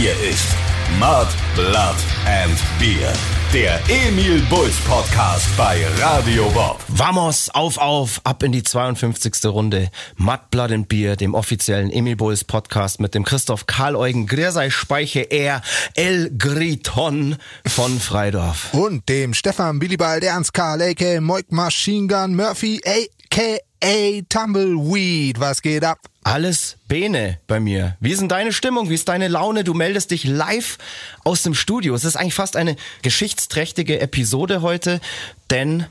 Hier ist Mud, Blood and Beer. Der Emil Bulls Podcast bei Radio Bob. Vamos, auf, auf, ab in die 52. Runde. Mud, Blood and Beer, dem offiziellen Emil Bulls Podcast mit dem Christoph Karl Eugen Griersei Speiche er El Griton von Freidorf. Und dem Stefan Billibald Ernst Karl, a.k.a. Moik Machine Gun Murphy, a.k.a. Tumbleweed. Was geht ab? Alles Bene bei mir. Wie ist denn deine Stimmung? Wie ist deine Laune? Du meldest dich live aus dem Studio. Es ist eigentlich fast eine geschichtsträchtige Episode heute, denn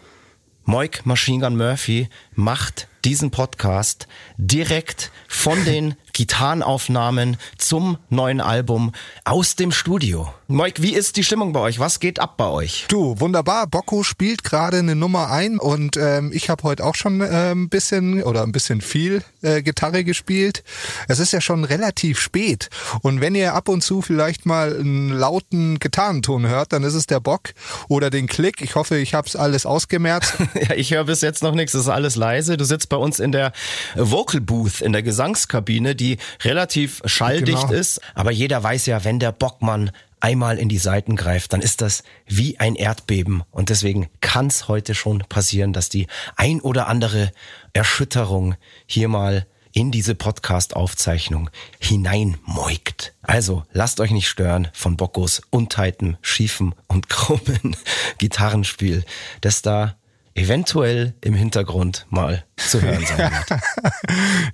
Moik Machine Gun Murphy macht diesen Podcast direkt von den Gitarrenaufnahmen zum neuen Album aus dem Studio. Moik, wie ist die Stimmung bei euch? Was geht ab bei euch? Du, wunderbar. Bocco spielt gerade eine Nummer ein und ähm, ich habe heute auch schon äh, ein bisschen oder ein bisschen viel äh, Gitarre gespielt. Es ist ja schon relativ spät und wenn ihr ab und zu vielleicht mal einen lauten Gitarrenton hört, dann ist es der Bock oder den Klick. Ich hoffe, ich habe es alles ausgemerzt. ja, ich höre bis jetzt noch nichts. Es ist alles leise. Du sitzt bei uns in der Vocal Booth, in der Gesangskabine, die relativ schalldicht genau. ist. Aber jeder weiß ja, wenn der Bockmann einmal in die Seiten greift, dann ist das wie ein Erdbeben. Und deswegen kann es heute schon passieren, dass die ein oder andere Erschütterung hier mal in diese Podcast-Aufzeichnung hineinmoigt. Also lasst euch nicht stören von Bockos untightem, schiefen und krummen Gitarrenspiel, das da eventuell im Hintergrund mal zu hören sein wird.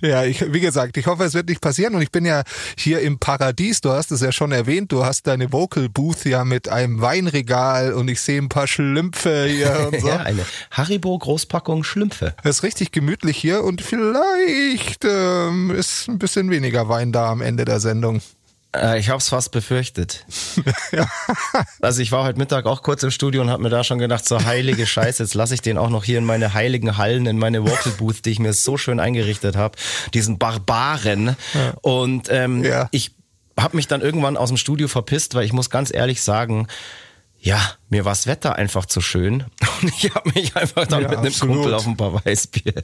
ja, ich, wie gesagt, ich hoffe, es wird nicht passieren und ich bin ja hier im Paradies, du hast es ja schon erwähnt, du hast deine Vocal Booth ja mit einem Weinregal und ich sehe ein paar Schlümpfe hier und so. ja, eine Haribo Großpackung Schlümpfe. Es ist richtig gemütlich hier und vielleicht ähm, ist ein bisschen weniger Wein da am Ende der Sendung. Äh, ich habe es fast befürchtet. ja. Also ich war heute Mittag auch kurz im Studio und habe mir da schon gedacht, so heilige Scheiße, jetzt lasse ich den auch noch hier in meine heiligen Hallen, in meine Vocal Booth, die ich mir so schön eingerichtet habe, diesen Barbaren. Ja. Und ähm, ja. ich habe mich dann irgendwann aus dem Studio verpisst, weil ich muss ganz ehrlich sagen, ja, mir war das Wetter einfach zu schön und ich habe mich einfach dann ja, mit einem Kumpel auf ein paar Weißbier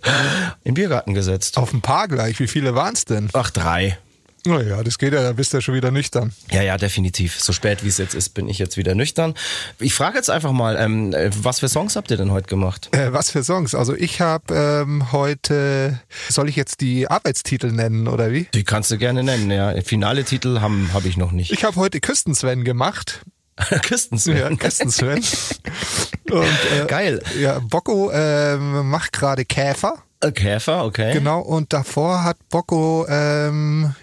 im Biergarten gesetzt. Auf ein paar gleich, wie viele waren es denn? Ach, drei. Naja, das geht ja, da bist du ja schon wieder nüchtern. Ja, ja, definitiv. So spät wie es jetzt ist, bin ich jetzt wieder nüchtern. Ich frage jetzt einfach mal, ähm, äh, was für Songs habt ihr denn heute gemacht? Äh, was für Songs? Also ich habe ähm, heute, soll ich jetzt die Arbeitstitel nennen oder wie? Die kannst du gerne nennen, ja. Finale Titel habe hab ich noch nicht. Ich habe heute Küstensven gemacht. Küstensven. Ja, Küstensven. Und, äh, Geil. Ja, Bocco äh, macht gerade Käfer. Äh, Käfer, okay. Genau, und davor hat Bocco ähm,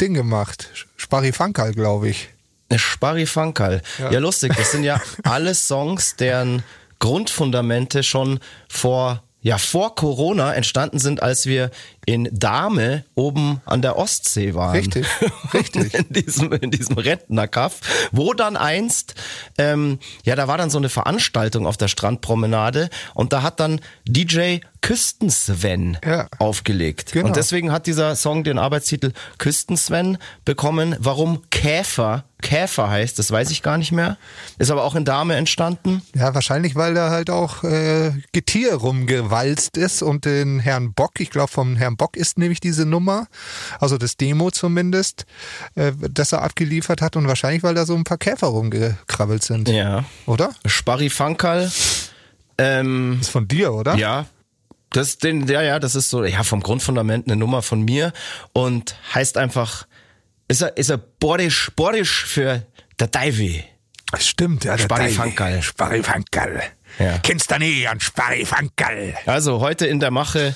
Ding gemacht. Sparifankal, glaube ich. Sparifankal. Ja. ja, lustig. Das sind ja alle Songs, deren Grundfundamente schon vor ja vor Corona entstanden sind, als wir in Dahme oben an der Ostsee waren. Richtig, richtig. in diesem, in diesem Rentnerkaff, wo dann einst, ähm, ja, da war dann so eine Veranstaltung auf der Strandpromenade und da hat dann DJ Küstensven ja. aufgelegt. Genau. Und deswegen hat dieser Song den Arbeitstitel Küstensven bekommen. Warum Käfer Käfer heißt, das weiß ich gar nicht mehr. Ist aber auch in Dame entstanden. Ja, wahrscheinlich, weil da halt auch äh, Getier rumgewalzt ist und den Herrn Bock, ich glaube vom Herrn Bock ist nämlich diese Nummer, also das Demo zumindest, äh, das er abgeliefert hat und wahrscheinlich, weil da so ein paar Käfer rumgekrabbelt sind. Ja. Oder? Sparifankal. Ähm, ist von dir, oder? Ja, das, den, ja, ja, das ist so, ja, vom Grundfundament eine Nummer von mir und heißt einfach, ist er, ist er borisch, borisch für der Teufel. Stimmt, ja, der Sparifankerl. Sparifankerl. Ja. Kennst du nie an Sparifankerl. Also heute in der Mache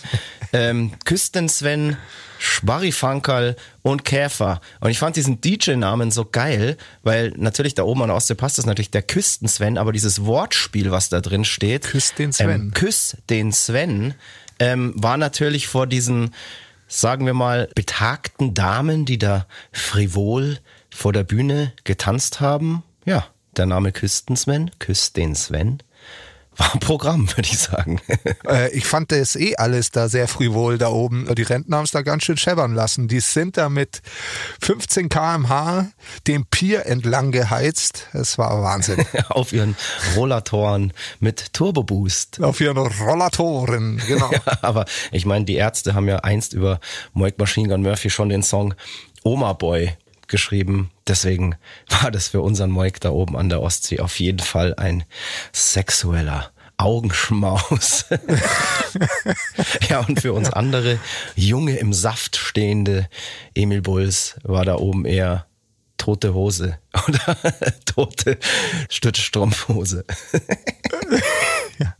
ähm, Küstensven, Sparifankerl und Käfer. Und ich fand diesen DJ-Namen so geil, weil natürlich da oben an der Ostsee passt das natürlich der Küsten-Sven, aber dieses Wortspiel, was da drin steht, Küss den Sven, ähm, Küss den Sven, ähm, war natürlich vor diesen, sagen wir mal, betagten Damen, die da frivol vor der Bühne getanzt haben. Ja, der Name Küsten-Sven, Küss den Sven war Programm, würde ich sagen. Äh, ich fand das eh alles da sehr frivol da oben. Die Rentner haben es da ganz schön scheppern lassen. Die sind da mit 15 kmh dem Pier entlang geheizt. Es war Wahnsinn. Auf ihren Rollatoren mit Turboboost. Auf ihren Rollatoren, genau. ja, aber ich meine, die Ärzte haben ja einst über Moik Machine Gun Murphy schon den Song Oma Boy abgeschrieben. Deswegen war das für unseren Moik da oben an der Ostsee auf jeden Fall ein sexueller Augenschmaus. ja, und für uns andere junge im Saft stehende Emil Bulls war da oben eher tote Hose oder tote Stützstrumpfhose. ja.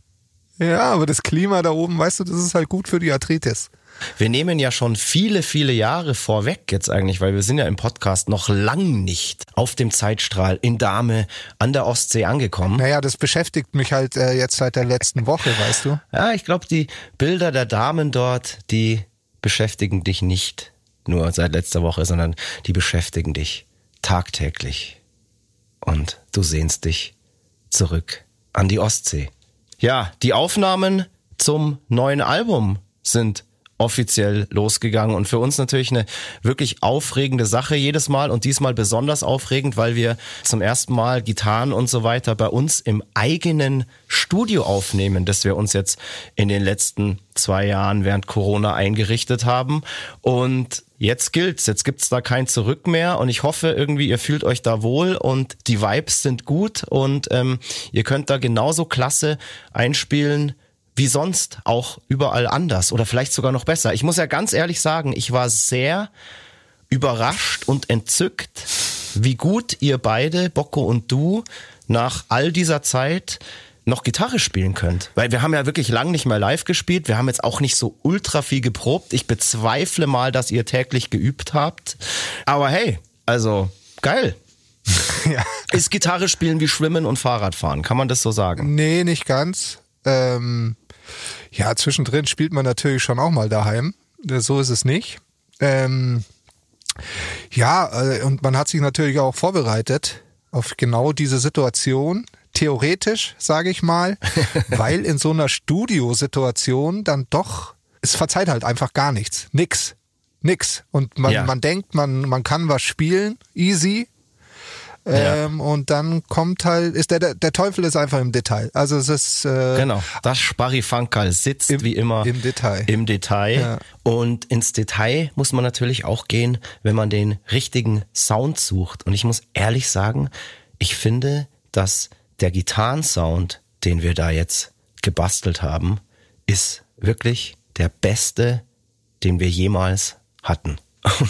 ja, aber das Klima da oben, weißt du, das ist halt gut für die Arthritis. Wir nehmen ja schon viele, viele Jahre vorweg jetzt eigentlich, weil wir sind ja im Podcast noch lang nicht auf dem Zeitstrahl in Dame an der Ostsee angekommen. Naja, das beschäftigt mich halt äh, jetzt seit der letzten Woche, weißt du? Ja, ich glaube, die Bilder der Damen dort, die beschäftigen dich nicht nur seit letzter Woche, sondern die beschäftigen dich tagtäglich. Und du sehnst dich zurück an die Ostsee. Ja, die Aufnahmen zum neuen Album sind offiziell losgegangen. Und für uns natürlich eine wirklich aufregende Sache jedes Mal und diesmal besonders aufregend, weil wir zum ersten Mal Gitarren und so weiter bei uns im eigenen Studio aufnehmen, das wir uns jetzt in den letzten zwei Jahren während Corona eingerichtet haben. Und jetzt gilt's, jetzt gibt's da kein Zurück mehr. Und ich hoffe irgendwie, ihr fühlt euch da wohl und die Vibes sind gut. Und ähm, ihr könnt da genauso klasse einspielen, wie sonst auch überall anders oder vielleicht sogar noch besser. Ich muss ja ganz ehrlich sagen, ich war sehr überrascht und entzückt, wie gut ihr beide, Bocco und du, nach all dieser Zeit noch Gitarre spielen könnt. Weil wir haben ja wirklich lang nicht mehr live gespielt. Wir haben jetzt auch nicht so ultra viel geprobt. Ich bezweifle mal, dass ihr täglich geübt habt. Aber hey, also geil. ja. Ist Gitarre spielen wie Schwimmen und Fahrradfahren? Kann man das so sagen? Nee, nicht ganz. Ähm, ja, zwischendrin spielt man natürlich schon auch mal daheim. So ist es nicht. Ähm, ja, äh, und man hat sich natürlich auch vorbereitet auf genau diese Situation. Theoretisch, sage ich mal, weil in so einer Studiosituation dann doch, es verzeiht halt einfach gar nichts. Nix. Nix. Und man, ja. man denkt, man, man kann was spielen, easy, ähm, ja. Und dann kommt halt, ist der, der Teufel ist einfach im Detail. Also es ist äh, genau. Das Sparifankal sitzt im, wie immer im Detail. Im Detail. Ja. Und ins Detail muss man natürlich auch gehen, wenn man den richtigen Sound sucht. Und ich muss ehrlich sagen, ich finde, dass der Gitarrensound, den wir da jetzt gebastelt haben, ist wirklich der beste, den wir jemals hatten.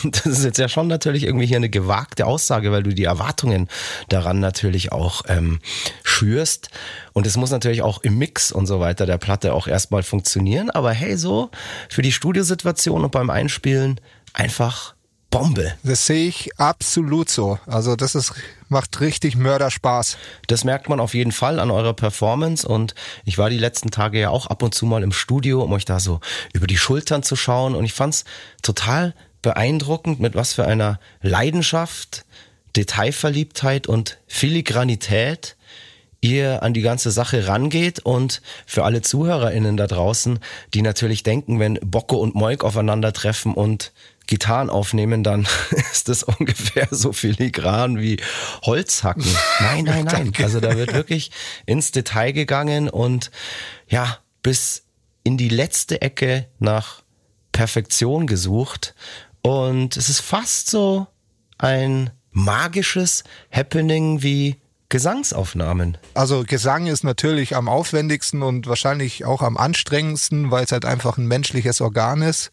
Und das ist jetzt ja schon natürlich irgendwie hier eine gewagte Aussage, weil du die Erwartungen daran natürlich auch ähm, schürst. Und es muss natürlich auch im Mix und so weiter der Platte auch erstmal funktionieren. Aber hey, so für die Studiosituation und beim Einspielen einfach Bombe. Das sehe ich absolut so. Also das ist, macht richtig Mörderspaß. Das merkt man auf jeden Fall an eurer Performance und ich war die letzten Tage ja auch ab und zu mal im Studio, um euch da so über die Schultern zu schauen und ich fand's total beeindruckend, mit was für einer Leidenschaft, Detailverliebtheit und Filigranität ihr an die ganze Sache rangeht und für alle ZuhörerInnen da draußen, die natürlich denken, wenn Bocco und Moik aufeinandertreffen und Gitarren aufnehmen, dann ist das ungefähr so filigran wie Holzhacken. Nein, nein, nein. Also da wird wirklich ins Detail gegangen und ja, bis in die letzte Ecke nach Perfektion gesucht und es ist fast so ein magisches Happening wie Gesangsaufnahmen. Also Gesang ist natürlich am aufwendigsten und wahrscheinlich auch am anstrengendsten, weil es halt einfach ein menschliches Organ ist.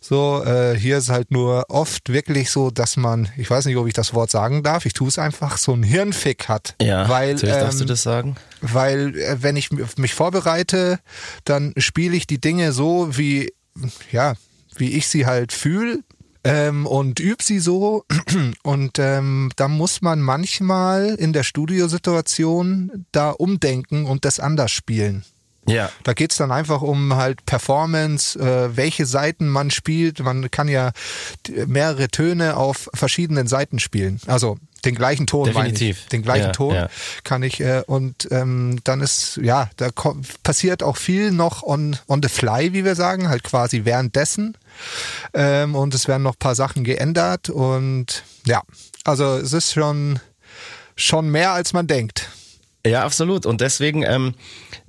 So, äh, hier ist halt nur oft wirklich so, dass man, ich weiß nicht, ob ich das Wort sagen darf, ich tue es einfach, so ein Hirnfick hat. Ja, weil, natürlich ähm, darfst du ähm, das sagen. Weil äh, wenn ich mich vorbereite, dann spiele ich die Dinge so, wie, ja, wie ich sie halt fühle ähm, und üb sie so. Und ähm, da muss man manchmal in der Studiosituation da umdenken und das anders spielen. Ja. Da geht's dann einfach um halt Performance, äh, welche Seiten man spielt. Man kann ja mehrere Töne auf verschiedenen Seiten spielen. Also den gleichen Ton Definitiv. Ich. Den gleichen ja, Ton ja. kann ich äh, und ähm, dann ist ja, da passiert auch viel noch on on the fly, wie wir sagen, halt quasi währenddessen. Ähm, und es werden noch paar Sachen geändert und ja, also es ist schon schon mehr als man denkt. Ja, absolut. Und deswegen ähm,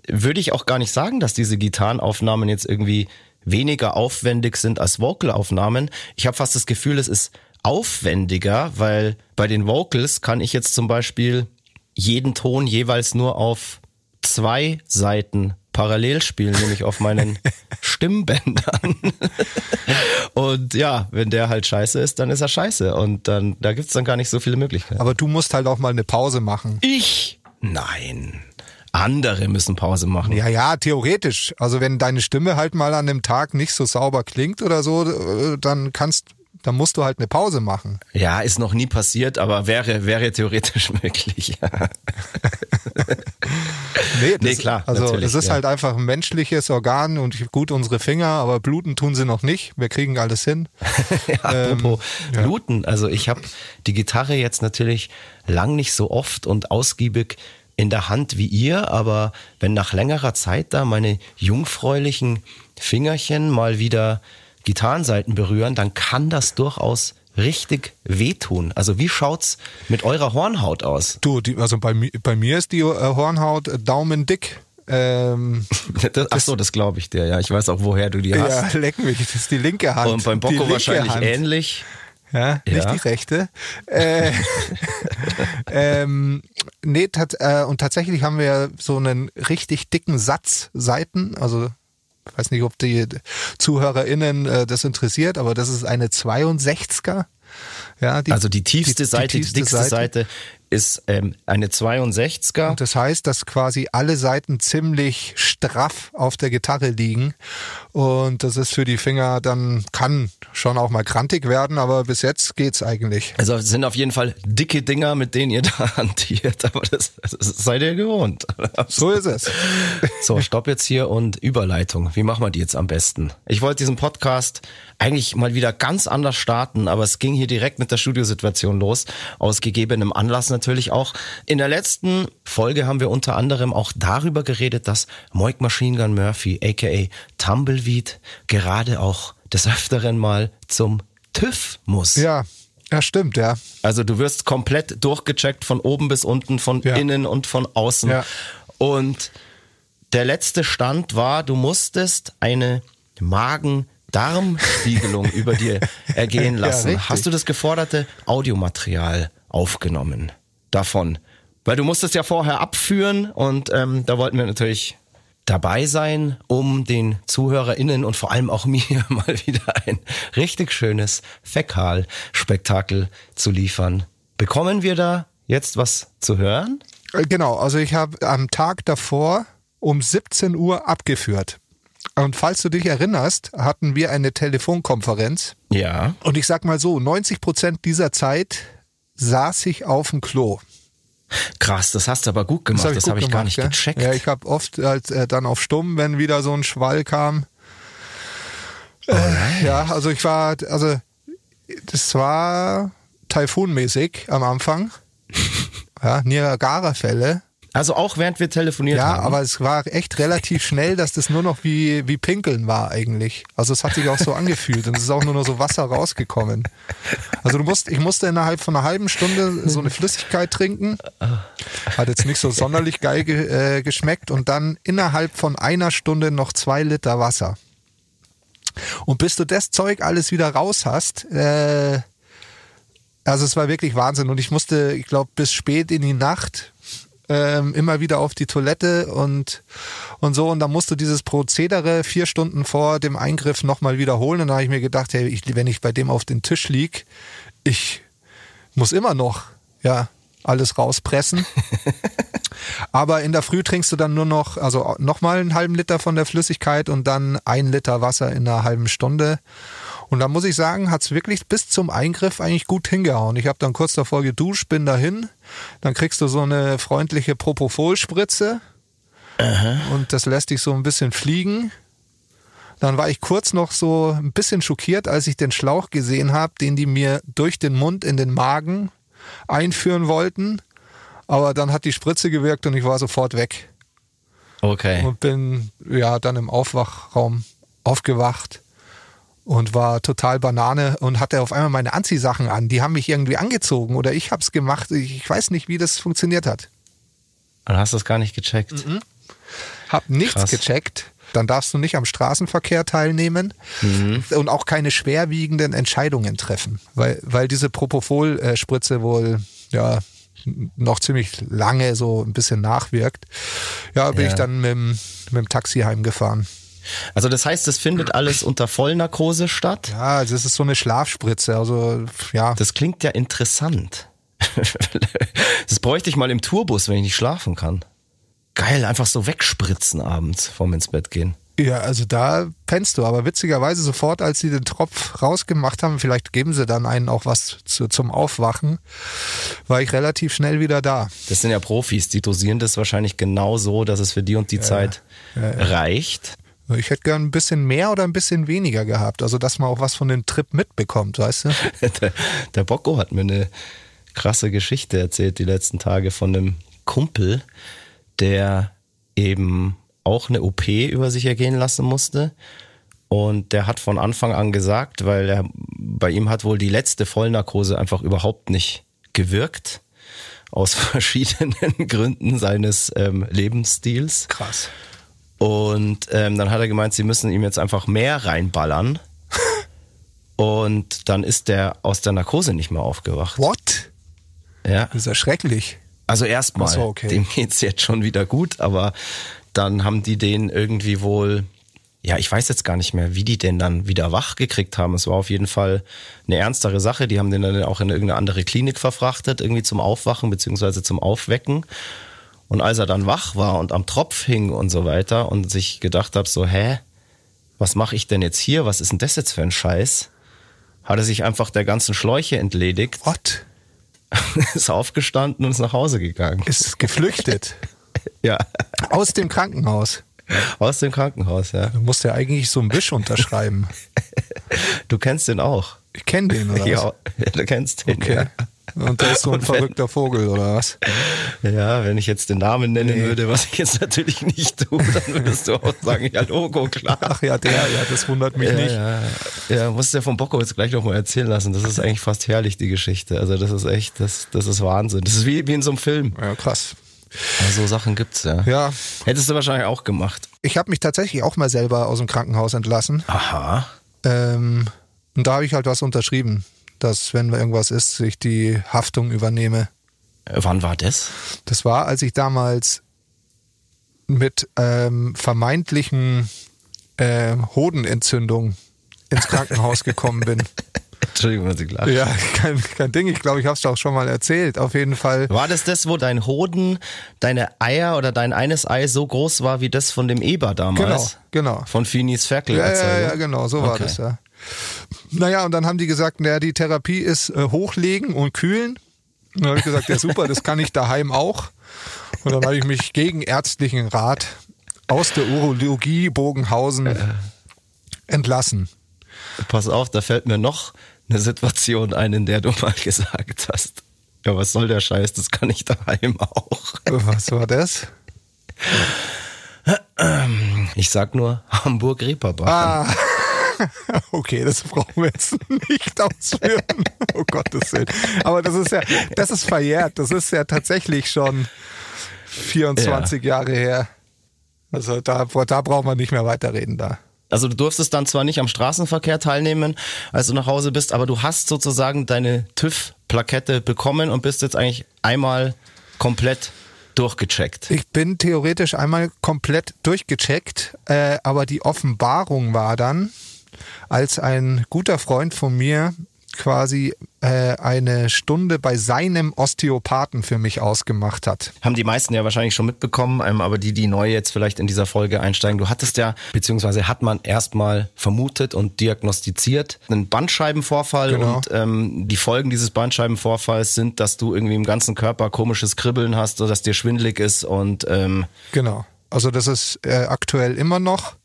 würde ich auch gar nicht sagen, dass diese Gitarrenaufnahmen jetzt irgendwie weniger aufwendig sind als Vocalaufnahmen. Ich habe fast das Gefühl, es ist aufwendiger, weil bei den Vocals kann ich jetzt zum Beispiel jeden Ton jeweils nur auf zwei Seiten parallel spielen, nämlich auf meinen Stimmbändern. und ja, wenn der halt scheiße ist, dann ist er scheiße. Und dann, da gibt's dann gar nicht so viele Möglichkeiten. Aber du musst halt auch mal eine Pause machen. Ich? Nein. Andere müssen Pause machen. Ja, ja, theoretisch. Also wenn deine Stimme halt mal an dem Tag nicht so sauber klingt oder so, äh, dann kannst dann musst du halt eine Pause machen. Ja, ist noch nie passiert, aber wäre, wäre theoretisch möglich. Nee, das, nee, klar. Also es ist ja. halt einfach ein menschliches Organ und gut unsere Finger, aber bluten tun sie noch nicht. Wir kriegen alles hin. ja, apropos ähm, bluten, also ich habe die Gitarre jetzt natürlich lang nicht so oft und ausgiebig in der Hand wie ihr, aber wenn nach längerer Zeit da meine jungfräulichen Fingerchen mal wieder Gitarrenseiten berühren, dann kann das durchaus richtig wehtun. Also wie schaut's mit eurer Hornhaut aus? Du, die, also bei, bei mir ist die äh, Hornhaut äh, daumendick. Ähm, das, ach so, das glaube ich dir. Ja, ich weiß auch, woher du die hast. Ja, leck mich, das ist die linke Hand. Und beim Bocco wahrscheinlich Hand. ähnlich. Ja, ja, nicht die rechte. Äh, ähm, nee, tat, äh, und tatsächlich haben wir so einen richtig dicken Satz Seiten, also ich weiß nicht, ob die ZuhörerInnen äh, das interessiert, aber das ist eine 62er. Ja, die, also die tiefste die, Seite, die, tiefste dickste Seite, Seite ist ähm, eine 62er. Und das heißt, dass quasi alle Seiten ziemlich straff auf der Gitarre liegen. Und das ist für die Finger dann, kann schon auch mal krantig werden, aber bis jetzt geht's eigentlich. Also es sind auf jeden Fall dicke Dinger, mit denen ihr da hantiert, aber das, das seid ihr gewohnt. So ist es. So, stopp jetzt hier und Überleitung. Wie machen wir die jetzt am besten? Ich wollte diesen Podcast eigentlich mal wieder ganz anders starten, aber es ging hier direkt mit der Studiosituation los, aus gegebenem Anlass natürlich auch. In der letzten Folge haben wir unter anderem auch darüber geredet, dass Moik Machine Gun Murphy, aka Tumbleweed, gerade auch des Öfteren mal zum TÜV muss. Ja, ja, stimmt, ja. Also du wirst komplett durchgecheckt von oben bis unten, von ja. innen und von außen. Ja. Und der letzte Stand war, du musstest eine Magen Darmspiegelung über dir ergehen lassen. Ja, Hast du das geforderte Audiomaterial aufgenommen davon? Weil du musstest ja vorher abführen und ähm, da wollten wir natürlich dabei sein, um den ZuhörerInnen und vor allem auch mir mal wieder ein richtig schönes Fäkalspektakel zu liefern. Bekommen wir da jetzt was zu hören? Äh, genau, also ich habe am Tag davor um 17 Uhr abgeführt. Und falls du dich erinnerst, hatten wir eine Telefonkonferenz. Ja. Und ich sag mal so, 90 Prozent dieser Zeit saß ich auf dem Klo. Krass, das hast du aber gut gemacht. Das habe ich, hab ich gar nicht ja? gecheckt. Ja, ich habe oft halt, äh, dann auf Stumm, wenn wieder so ein Schwall kam. Äh, ja, also ich war, also das war taifunmäßig am Anfang. ja, Niagara-Fälle. Also auch während wir telefoniert ja, haben. Ja, aber es war echt relativ schnell, dass das nur noch wie, wie Pinkeln war eigentlich. Also es hat sich auch so angefühlt und es ist auch nur noch so Wasser rausgekommen. Also du musst, ich musste innerhalb von einer halben Stunde so eine Flüssigkeit trinken. Hat jetzt nicht so sonderlich geil ge, äh, geschmeckt und dann innerhalb von einer Stunde noch zwei Liter Wasser. Und bis du das Zeug alles wieder raus hast, äh, also es war wirklich Wahnsinn und ich musste, ich glaube, bis spät in die Nacht ähm, immer wieder auf die Toilette und, und so. Und dann musst du dieses Prozedere vier Stunden vor dem Eingriff nochmal wiederholen. Und da habe ich mir gedacht, hey, ich, wenn ich bei dem auf den Tisch lieg, ich muss immer noch, ja, alles rauspressen. Aber in der Früh trinkst du dann nur noch, also nochmal einen halben Liter von der Flüssigkeit und dann ein Liter Wasser in einer halben Stunde. Und da muss ich sagen, hat's wirklich bis zum Eingriff eigentlich gut hingehauen. Ich habe dann kurz davor geduscht, bin dahin. Dann kriegst du so eine freundliche Propofol-Spritze. Und das lässt dich so ein bisschen fliegen. Dann war ich kurz noch so ein bisschen schockiert, als ich den Schlauch gesehen habe, den die mir durch den Mund in den Magen einführen wollten. Aber dann hat die Spritze gewirkt und ich war sofort weg. Okay. Und bin ja dann im Aufwachraum aufgewacht und war total Banane und hatte auf einmal meine Anziehsachen an. Die haben mich irgendwie angezogen oder ich hab's gemacht. Ich weiß nicht, wie das funktioniert hat. Dann hast du es gar nicht gecheckt. Mhm. Hab nichts Krass. gecheckt. dann darfst du nicht am Straßenverkehr teilnehmen mhm. und auch keine schwerwiegenden Entscheidungen treffen, weil, weil diese Propofol-Spritze wohl, ja, noch ziemlich lange so ein bisschen nachwirkt. Ja, bin ja. ich dann mit mit dem Taxi heimgefahren. Also das heißt, es findet alles unter Vollnarkose statt? Ja, das ist so eine Schlafspritze. Also ja. Das klingt ja interessant. das bräuchte ich mal im Tourbus, wenn ich nicht schlafen kann. Geil, einfach so wegspritzen abends vorm ins Bett gehen. Ja, also da pennst du, aber witzigerweise sofort, als sie den Tropf rausgemacht haben, vielleicht geben sie dann einen auch was zu, zum Aufwachen, war ich relativ schnell wieder da. Das sind ja Profis, die dosieren das wahrscheinlich genau so, dass es für die und die ja, Zeit ja, ja. reicht. Ich hätte gern ein bisschen mehr oder ein bisschen weniger gehabt, also dass man auch was von dem Trip mitbekommt, weißt du? der, der Bocco hat mir eine krasse Geschichte erzählt die letzten Tage von einem Kumpel, der eben auch eine OP über sich ergehen lassen musste. Und der hat von Anfang an gesagt, weil er bei ihm hat wohl die letzte Vollnarkose einfach überhaupt nicht gewirkt. Aus verschiedenen Gründen seines ähm, Lebensstils. Krass. Und ähm, dann hat er gemeint, sie müssen ihm jetzt einfach mehr reinballern. Und dann ist der aus der Narkose nicht mehr aufgewacht. What? Ja. Das ist ja schrecklich. Also erstmal, so, okay. dem geht's jetzt schon wieder gut, aber dann haben die den irgendwie wohl, ja, ich weiß jetzt gar nicht mehr, wie die den dann wieder wach gekriegt haben. Es war auf jeden Fall eine ernstere Sache. Die haben den dann auch in irgendeine andere Klinik verfrachtet, irgendwie zum Aufwachen beziehungsweise zum Aufwecken. Und als er dann wach war und am Tropf hing und so weiter und sich gedacht hat, so, hä, was mache ich denn jetzt hier? Was ist denn das jetzt für ein Scheiß? Hat er sich einfach der ganzen Schläuche entledigt. What? ist aufgestanden und ist nach Hause gegangen. Ist geflüchtet. ja. Aus dem Krankenhaus. Aus dem Krankenhaus, ja. Du musst ja eigentlich so ein Wisch unterschreiben. Du kennst den auch. Ich kenne den, oder? Ja, du kennst den. Okay. Ja. Und der ist so ein verrückter Vogel, oder was? Ja, wenn ich jetzt den Namen nennen nee. würde, was ich jetzt natürlich nicht tue, dann würdest du auch sagen, ja, Logo, klar. Ach ja, der, ja, das wundert mich ja, nicht. Ja, ja, musst du ja von Bocco jetzt gleich nochmal erzählen lassen. Das ist eigentlich fast herrlich, die Geschichte. Also das ist echt, das, das ist Wahnsinn. Das ist wie, wie in so einem Film. Ja, krass. Ja, so Sachen gibt's ja. Ja. Hättest du wahrscheinlich auch gemacht. Ich habe mich tatsächlich auch mal selber aus dem Krankenhaus entlassen. Aha. Ähm, und da habe ich halt was unterschrieben dass, wenn irgendwas ist, ich die Haftung übernehme. Äh, wann war das? Das war, als ich damals mit ähm, vermeintlichen äh, Hodenentzündung ins Krankenhaus gekommen bin. Entschuldigung, dass ich lache. Ja, kein, kein Ding. Ich glaube, ich habe es auch schon mal erzählt. Auf jeden Fall. War das das, wo dein Hoden, deine Eier oder dein eines Ei so groß war wie das von dem Eber damals? Genau, genau. Von Finis Ferkel. Ja, ja, ja, genau, so war okay. das, ja. Naja, und dann haben die gesagt, naja, die Therapie ist äh, hochlegen und kühlen. Und dann habe ich gesagt, ja super, das kann ich daheim auch. Und dann habe ich mich gegen ärztlichen Rat aus der Urologie Bogenhausen äh. entlassen. Pass auf, da fällt mir noch eine Situation ein, in der du mal gesagt hast, ja, was soll der Scheiß, das kann ich daheim auch. Was war das? Ich sag nur Hamburg-Reeperbahn. Ah. Okay, das brauchen wir jetzt nicht ausführen. Oh Gottes Willen. Aber das ist ja, das ist verjährt. Das ist ja tatsächlich schon 24 ja. Jahre her. Also da, da braucht man nicht mehr weiterreden da. Also du durftest dann zwar nicht am Straßenverkehr teilnehmen, als du nach Hause bist, aber du hast sozusagen deine TÜV-Plakette bekommen und bist jetzt eigentlich einmal komplett durchgecheckt. Ich bin theoretisch einmal komplett durchgecheckt, äh, aber die Offenbarung war dann, als ein guter Freund von mir quasi äh, eine Stunde bei seinem Osteopathen für mich ausgemacht hat. Haben die meisten ja wahrscheinlich schon mitbekommen, ähm, aber die, die neu jetzt vielleicht in dieser Folge einsteigen, du hattest ja, beziehungsweise hat man erstmal vermutet und diagnostiziert, einen Bandscheibenvorfall genau. und ähm, die Folgen dieses Bandscheibenvorfalls sind, dass du irgendwie im ganzen Körper komisches Kribbeln hast, dass dir schwindelig ist und ähm genau. Also das ist äh, aktuell immer noch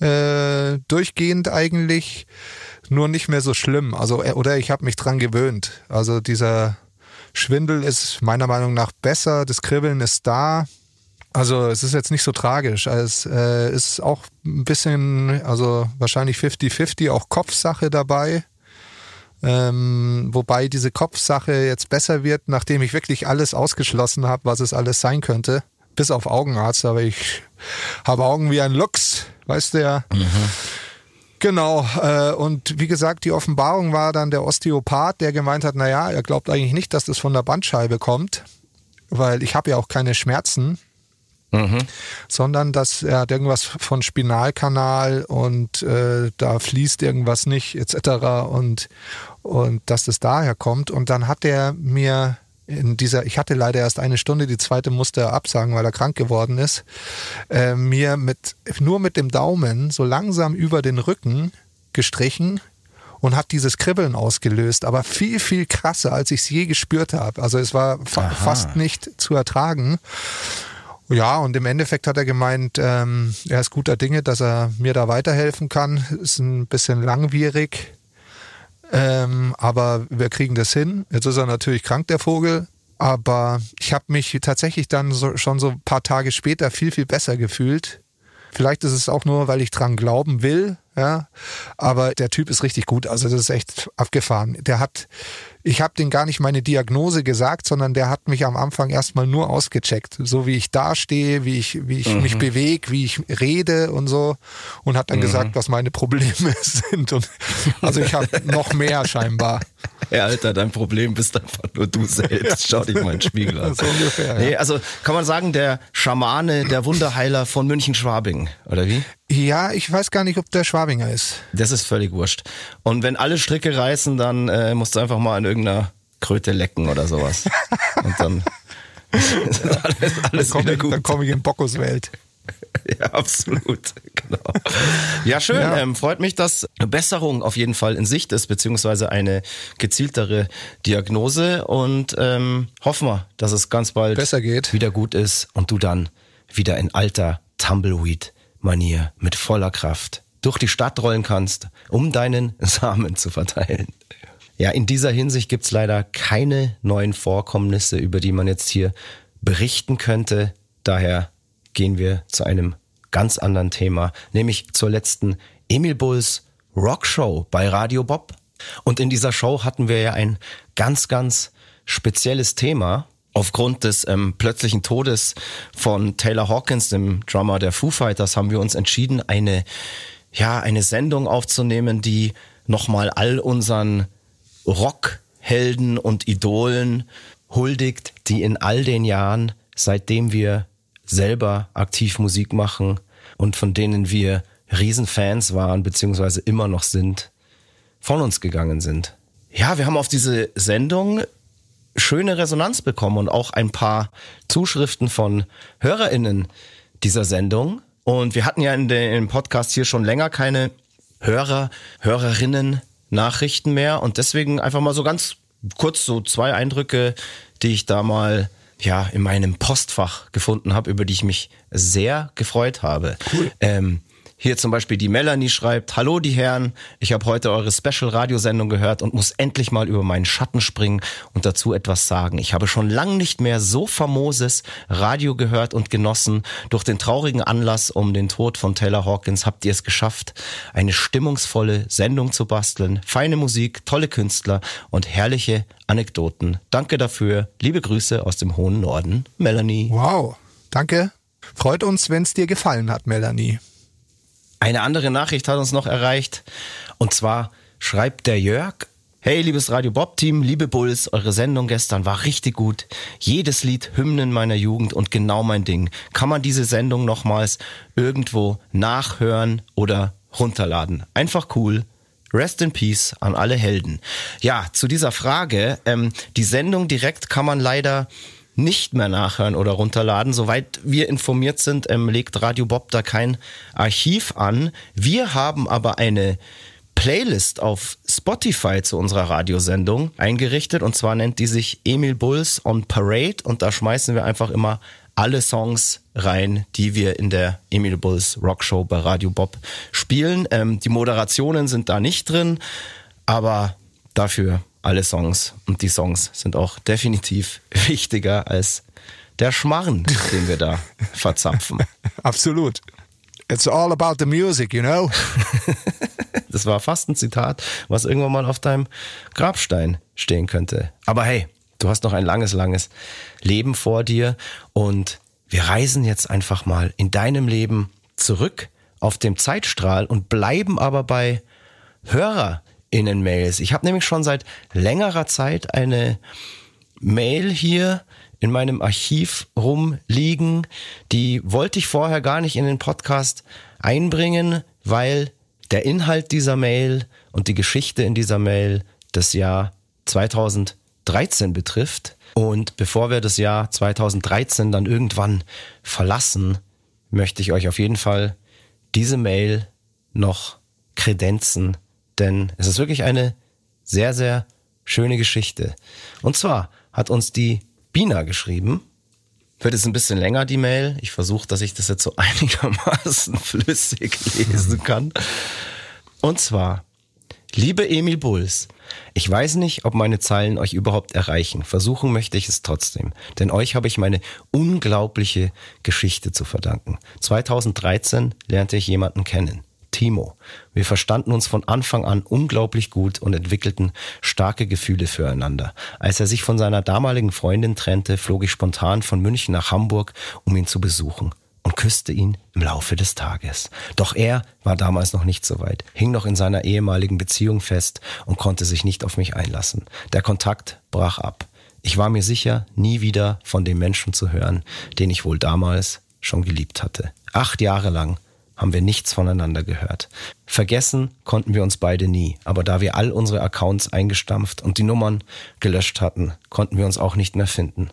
äh, durchgehend eigentlich, nur nicht mehr so schlimm. Also äh, oder ich habe mich dran gewöhnt. Also dieser Schwindel ist meiner Meinung nach besser, das Kribbeln ist da. Also es ist jetzt nicht so tragisch. Es äh, ist auch ein bisschen, also wahrscheinlich 50-50, auch Kopfsache dabei. Ähm, wobei diese Kopfsache jetzt besser wird, nachdem ich wirklich alles ausgeschlossen habe, was es alles sein könnte bis auf Augenarzt, aber ich habe Augen wie ein Luchs, weißt du ja. Mhm. Genau, äh, und wie gesagt, die Offenbarung war dann der Osteopath, der gemeint hat, naja, er glaubt eigentlich nicht, dass das von der Bandscheibe kommt, weil ich habe ja auch keine Schmerzen, mhm. sondern dass er hat irgendwas von Spinalkanal und äh, da fließt irgendwas nicht etc. und und dass das daher kommt und dann hat er mir in dieser, ich hatte leider erst eine Stunde, die zweite musste er absagen, weil er krank geworden ist, äh, mir mit, nur mit dem Daumen so langsam über den Rücken gestrichen und hat dieses Kribbeln ausgelöst, aber viel, viel krasser, als ich es je gespürt habe. Also es war fa fast nicht zu ertragen. Ja, und im Endeffekt hat er gemeint, ähm, er ist guter Dinge, dass er mir da weiterhelfen kann. Ist ein bisschen langwierig, ähm, aber wir kriegen das hin. Jetzt ist er natürlich krank, der Vogel. Aber ich habe mich tatsächlich dann so, schon so ein paar Tage später viel, viel besser gefühlt. Vielleicht ist es auch nur, weil ich dran glauben will, ja. Aber der Typ ist richtig gut. Also das ist echt abgefahren. Der hat ich habe den gar nicht meine Diagnose gesagt, sondern der hat mich am Anfang erstmal nur ausgecheckt, so wie ich dastehe, wie ich, wie ich mhm. mich bewege, wie ich rede und so und hat dann mhm. gesagt, was meine Probleme sind. Und also ich habe noch mehr scheinbar. Hey Alter, dein Problem bist einfach nur du selbst. Schau dich mal in den Spiegel an. So ungefähr. Nee, also kann man sagen, der Schamane, der Wunderheiler von München-Schwabing, oder wie? Ja, ich weiß gar nicht, ob der Schwabinger ist. Das ist völlig wurscht. Und wenn alle Stricke reißen, dann äh, musst du einfach mal an irgendeiner Kröte lecken oder sowas. Und dann ist alles, alles dann wieder gut. Dann komme ich in Bockos Welt. Ja, absolut. Genau. Ja, schön. Ja. Ähm, freut mich, dass Besserung auf jeden Fall in Sicht ist, beziehungsweise eine gezieltere Diagnose. Und ähm, hoffen wir, dass es ganz bald Besser geht. wieder gut ist und du dann wieder in alter Tumbleweed Manier mit voller Kraft durch die Stadt rollen kannst, um deinen Samen zu verteilen. Ja, in dieser Hinsicht gibt's leider keine neuen Vorkommnisse, über die man jetzt hier berichten könnte. Daher gehen wir zu einem ganz anderen Thema, nämlich zur letzten Emil Bulls Rockshow bei Radio Bob. Und in dieser Show hatten wir ja ein ganz, ganz spezielles Thema, Aufgrund des ähm, plötzlichen Todes von Taylor Hawkins, dem Drummer der Foo Fighters, haben wir uns entschieden, eine, ja, eine Sendung aufzunehmen, die nochmal all unseren Rockhelden und Idolen huldigt, die in all den Jahren, seitdem wir selber aktiv Musik machen und von denen wir Riesenfans waren, beziehungsweise immer noch sind, von uns gegangen sind. Ja, wir haben auf diese Sendung schöne Resonanz bekommen und auch ein paar Zuschriften von HörerInnen dieser Sendung. Und wir hatten ja in dem Podcast hier schon länger keine Hörer, Hörerinnen Nachrichten mehr und deswegen einfach mal so ganz kurz so zwei Eindrücke, die ich da mal ja in meinem Postfach gefunden habe, über die ich mich sehr gefreut habe. Cool. Ähm, hier zum Beispiel die Melanie schreibt, Hallo die Herren, ich habe heute eure Special-Radiosendung gehört und muss endlich mal über meinen Schatten springen und dazu etwas sagen. Ich habe schon lang nicht mehr so famoses Radio gehört und genossen. Durch den traurigen Anlass um den Tod von Taylor Hawkins habt ihr es geschafft, eine stimmungsvolle Sendung zu basteln. Feine Musik, tolle Künstler und herrliche Anekdoten. Danke dafür. Liebe Grüße aus dem hohen Norden, Melanie. Wow, danke. Freut uns, wenn es dir gefallen hat, Melanie. Eine andere Nachricht hat uns noch erreicht. Und zwar schreibt der Jörg, Hey, liebes Radio Bob Team, liebe Bulls, eure Sendung gestern war richtig gut. Jedes Lied Hymnen meiner Jugend und genau mein Ding. Kann man diese Sendung nochmals irgendwo nachhören oder runterladen? Einfach cool. Rest in Peace an alle Helden. Ja, zu dieser Frage. Ähm, die Sendung direkt kann man leider nicht mehr nachhören oder runterladen. Soweit wir informiert sind, ähm, legt Radio Bob da kein Archiv an. Wir haben aber eine Playlist auf Spotify zu unserer Radiosendung eingerichtet und zwar nennt die sich Emil Bulls on Parade und da schmeißen wir einfach immer alle Songs rein, die wir in der Emil Bulls Rockshow bei Radio Bob spielen. Ähm, die Moderationen sind da nicht drin, aber dafür alle Songs. Und die Songs sind auch definitiv wichtiger als der Schmarren, den wir da verzapfen. Absolut. It's all about the music, you know? das war fast ein Zitat, was irgendwann mal auf deinem Grabstein stehen könnte. Aber hey, du hast noch ein langes, langes Leben vor dir und wir reisen jetzt einfach mal in deinem Leben zurück auf dem Zeitstrahl und bleiben aber bei HörerInnen-Mails. Ich habe nämlich schon seit längerer Zeit eine Mail hier in meinem Archiv rumliegen. Die wollte ich vorher gar nicht in den Podcast einbringen, weil der Inhalt dieser Mail und die Geschichte in dieser Mail das Jahr 2013 betrifft. Und bevor wir das Jahr 2013 dann irgendwann verlassen, möchte ich euch auf jeden Fall diese Mail noch kredenzen, denn es ist wirklich eine sehr, sehr schöne Geschichte. Und zwar hat uns die Bina geschrieben. Wird es ein bisschen länger, die Mail. Ich versuche, dass ich das jetzt so einigermaßen flüssig lesen kann. Und zwar, liebe Emil Bulls, ich weiß nicht, ob meine Zeilen euch überhaupt erreichen. Versuchen möchte ich es trotzdem. Denn euch habe ich meine unglaubliche Geschichte zu verdanken. 2013 lernte ich jemanden kennen. Timo. Wir verstanden uns von Anfang an unglaublich gut und entwickelten starke Gefühle füreinander. Als er sich von seiner damaligen Freundin trennte, flog ich spontan von München nach Hamburg, um ihn zu besuchen und küsste ihn im Laufe des Tages. Doch er war damals noch nicht so weit, hing noch in seiner ehemaligen Beziehung fest und konnte sich nicht auf mich einlassen. Der Kontakt brach ab. Ich war mir sicher, nie wieder von dem Menschen zu hören, den ich wohl damals schon geliebt hatte. Acht Jahre lang haben wir nichts voneinander gehört. Vergessen konnten wir uns beide nie, aber da wir all unsere Accounts eingestampft und die Nummern gelöscht hatten, konnten wir uns auch nicht mehr finden.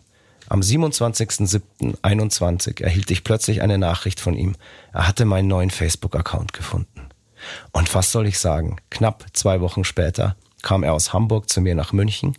Am 27.07.21 erhielt ich plötzlich eine Nachricht von ihm. Er hatte meinen neuen Facebook-Account gefunden. Und was soll ich sagen? Knapp zwei Wochen später kam er aus Hamburg zu mir nach München.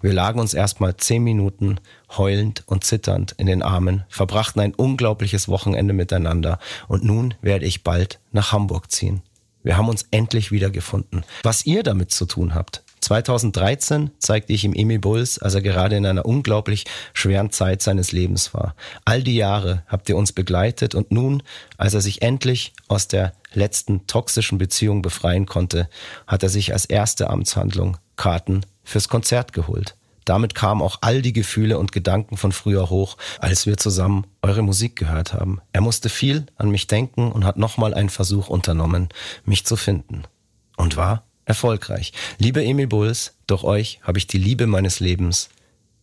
Wir lagen uns erstmal zehn Minuten heulend und zitternd in den Armen, verbrachten ein unglaubliches Wochenende miteinander und nun werde ich bald nach Hamburg ziehen. Wir haben uns endlich wiedergefunden. Was ihr damit zu tun habt, 2013 zeigte ich ihm Emil Bulls, als er gerade in einer unglaublich schweren Zeit seines Lebens war. All die Jahre habt ihr uns begleitet und nun, als er sich endlich aus der letzten toxischen Beziehung befreien konnte, hat er sich als erste Amtshandlung Karten fürs Konzert geholt. Damit kamen auch all die Gefühle und Gedanken von früher hoch, als wir zusammen eure Musik gehört haben. Er musste viel an mich denken und hat nochmal einen Versuch unternommen, mich zu finden. Und war erfolgreich. Liebe Emil Bulls, durch euch habe ich die Liebe meines Lebens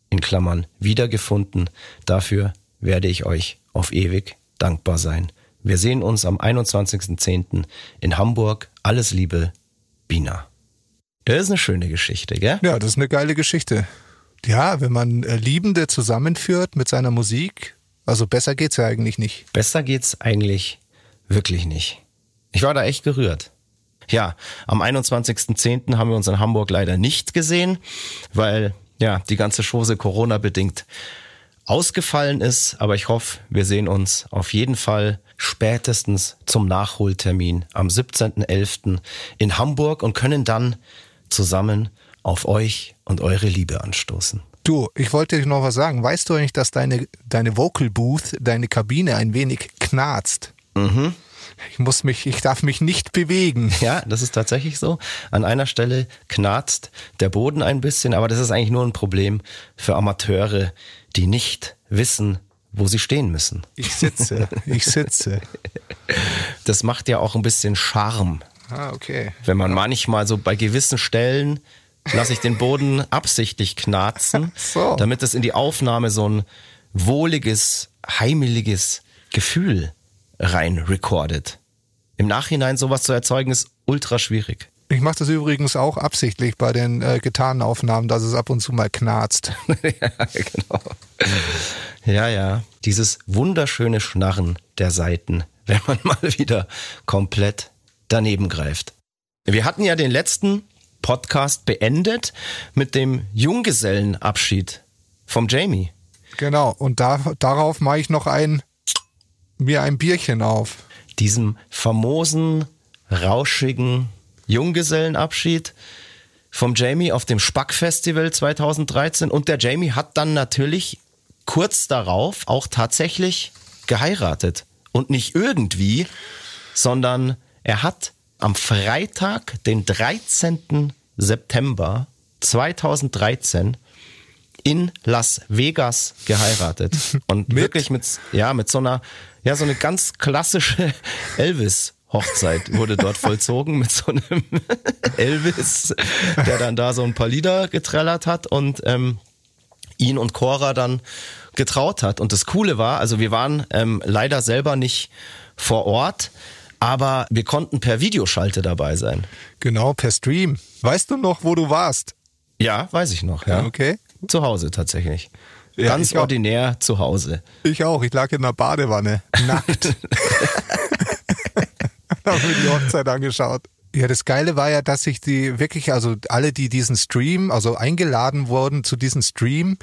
in Klammern wiedergefunden. Dafür werde ich euch auf ewig dankbar sein. Wir sehen uns am 21.10. in Hamburg. Alles Liebe, Bina. Das ist eine schöne Geschichte, gell? Ja, das ist eine geile Geschichte. Ja, wenn man äh, Liebende zusammenführt mit seiner Musik, also besser geht's ja eigentlich nicht. Besser geht's eigentlich wirklich nicht. Ich war da echt gerührt. Ja, am 21.10. haben wir uns in Hamburg leider nicht gesehen, weil ja, die ganze Chose Corona bedingt ausgefallen ist, aber ich hoffe, wir sehen uns auf jeden Fall spätestens zum Nachholtermin am 17.11. in Hamburg und können dann zusammen auf euch und eure Liebe anstoßen. Du, ich wollte dir noch was sagen. Weißt du eigentlich, dass deine, deine Vocal Booth, deine Kabine ein wenig knarzt? Mhm. Ich muss mich, ich darf mich nicht bewegen. Ja, das ist tatsächlich so. An einer Stelle knarzt der Boden ein bisschen, aber das ist eigentlich nur ein Problem für Amateure, die nicht wissen, wo sie stehen müssen. Ich sitze, ich sitze. Das macht ja auch ein bisschen Charme. Ah, okay. Wenn man manchmal so bei gewissen Stellen lasse ich den Boden absichtlich knarzen, so. damit es in die Aufnahme so ein wohliges, heimeliges Gefühl rein recordet. Im Nachhinein sowas zu erzeugen ist ultra schwierig. Ich mache das übrigens auch absichtlich bei den äh, Gitarrenaufnahmen, dass es ab und zu mal knarzt. ja, genau. Ja, ja. Dieses wunderschöne Schnarren der Saiten, wenn man mal wieder komplett daneben greift. Wir hatten ja den letzten Podcast beendet mit dem Junggesellenabschied vom Jamie. Genau, und da, darauf mache ich noch ein, mir ein Bierchen auf. Diesem famosen, rauschigen Junggesellenabschied vom Jamie auf dem Spack-Festival 2013 und der Jamie hat dann natürlich kurz darauf auch tatsächlich geheiratet. Und nicht irgendwie, sondern er hat am Freitag, den 13. September 2013, in Las Vegas geheiratet. Und Mit? wirklich mit, ja, mit so einer, ja, so eine ganz klassische Elvis. Hochzeit wurde dort vollzogen mit so einem Elvis, der dann da so ein paar Lieder getrellert hat und ähm, ihn und Cora dann getraut hat. Und das Coole war, also wir waren ähm, leider selber nicht vor Ort, aber wir konnten per Videoschalte dabei sein. Genau, per Stream. Weißt du noch, wo du warst? Ja, weiß ich noch. Ja. Okay. Zu Hause tatsächlich. Ja, Ganz ich auch. ordinär zu Hause. Ich auch. Ich lag in der Badewanne. Nackt. Haben mir die Hochzeit angeschaut. Ja, das Geile war ja, dass sich die wirklich, also alle, die diesen Stream, also eingeladen wurden zu diesem Stream,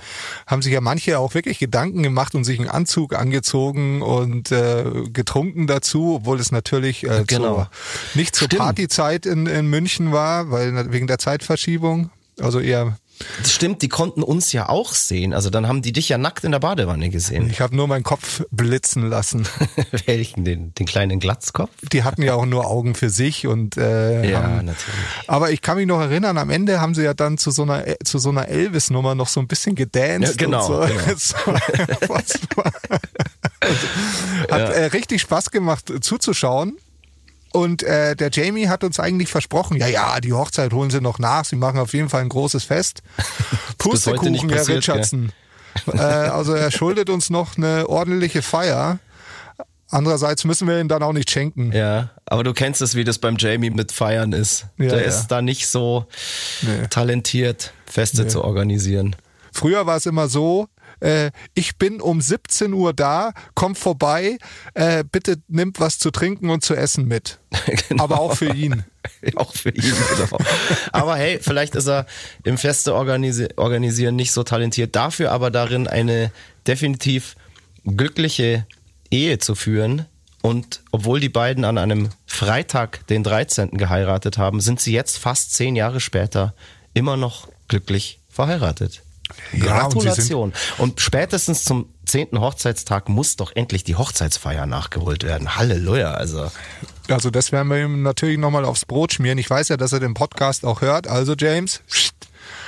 haben sich ja manche auch wirklich Gedanken gemacht und sich einen Anzug angezogen und äh, getrunken dazu, obwohl es natürlich äh, Genau. zur, nicht zur Stimmt. Partyzeit in, in München war, weil wegen der Zeitverschiebung. Also eher, Das stimmt, die konnten uns ja auch sehen. Also dann haben die dich ja nackt in der Badewanne gesehen. ich habe nur meinen Kopf blitzen lassen. Welchen? Den, den kleinen Glatzkopf? Die hatten ja auch nur Augen für sich und äh, Ja, haben, natürlich. Aber ich kann mich noch erinnern, am Ende haben sie ja dann zu so einer zu so einer Elvis-Nummer noch so ein bisschen gedanced Ja, genau, und so. genau. Hat äh, richtig Spaß gemacht äh, zuzuschauen. Und äh, der Jamie hat uns eigentlich versprochen, ja, ja, die Hochzeit holen sie noch nach, sie machen auf jeden Fall ein großes Fest. Pustekuchen, Herr Richardson. äh, also er schuldet uns noch eine ordentliche Feier. Andererseits müssen wir ihn dann auch nicht schenken. Ja, aber du kennst es, wie das beim Jamie mit Feiern ist. Ja, Der ja. ist da nicht so Nee. talentiert, Feste Nee. zu organisieren. Früher war es immer so, äh, ich bin um 17 Uhr da, kommt vorbei, äh, bitte nimmt was zu trinken und zu essen mit. Genau. Aber auch für ihn. auch für ihn. Genau. Aber hey, vielleicht ist er im Feste organisi organisieren nicht so talentiert. Dafür aber darin eine definitiv glückliche Ehe zu führen. Und obwohl die beiden an einem Freitag, den 13. geheiratet haben, sind sie jetzt fast zehn Jahre später immer noch glücklich verheiratet. Ja, und Gratulation. Und, spätestens zum 10. Hochzeitstag muss doch endlich die Hochzeitsfeier nachgeholt werden. Halleluja. Also, Also das werden wir ihm natürlich nochmal aufs Brot schmieren. Ich weiß ja, dass er den Podcast auch hört. Also James,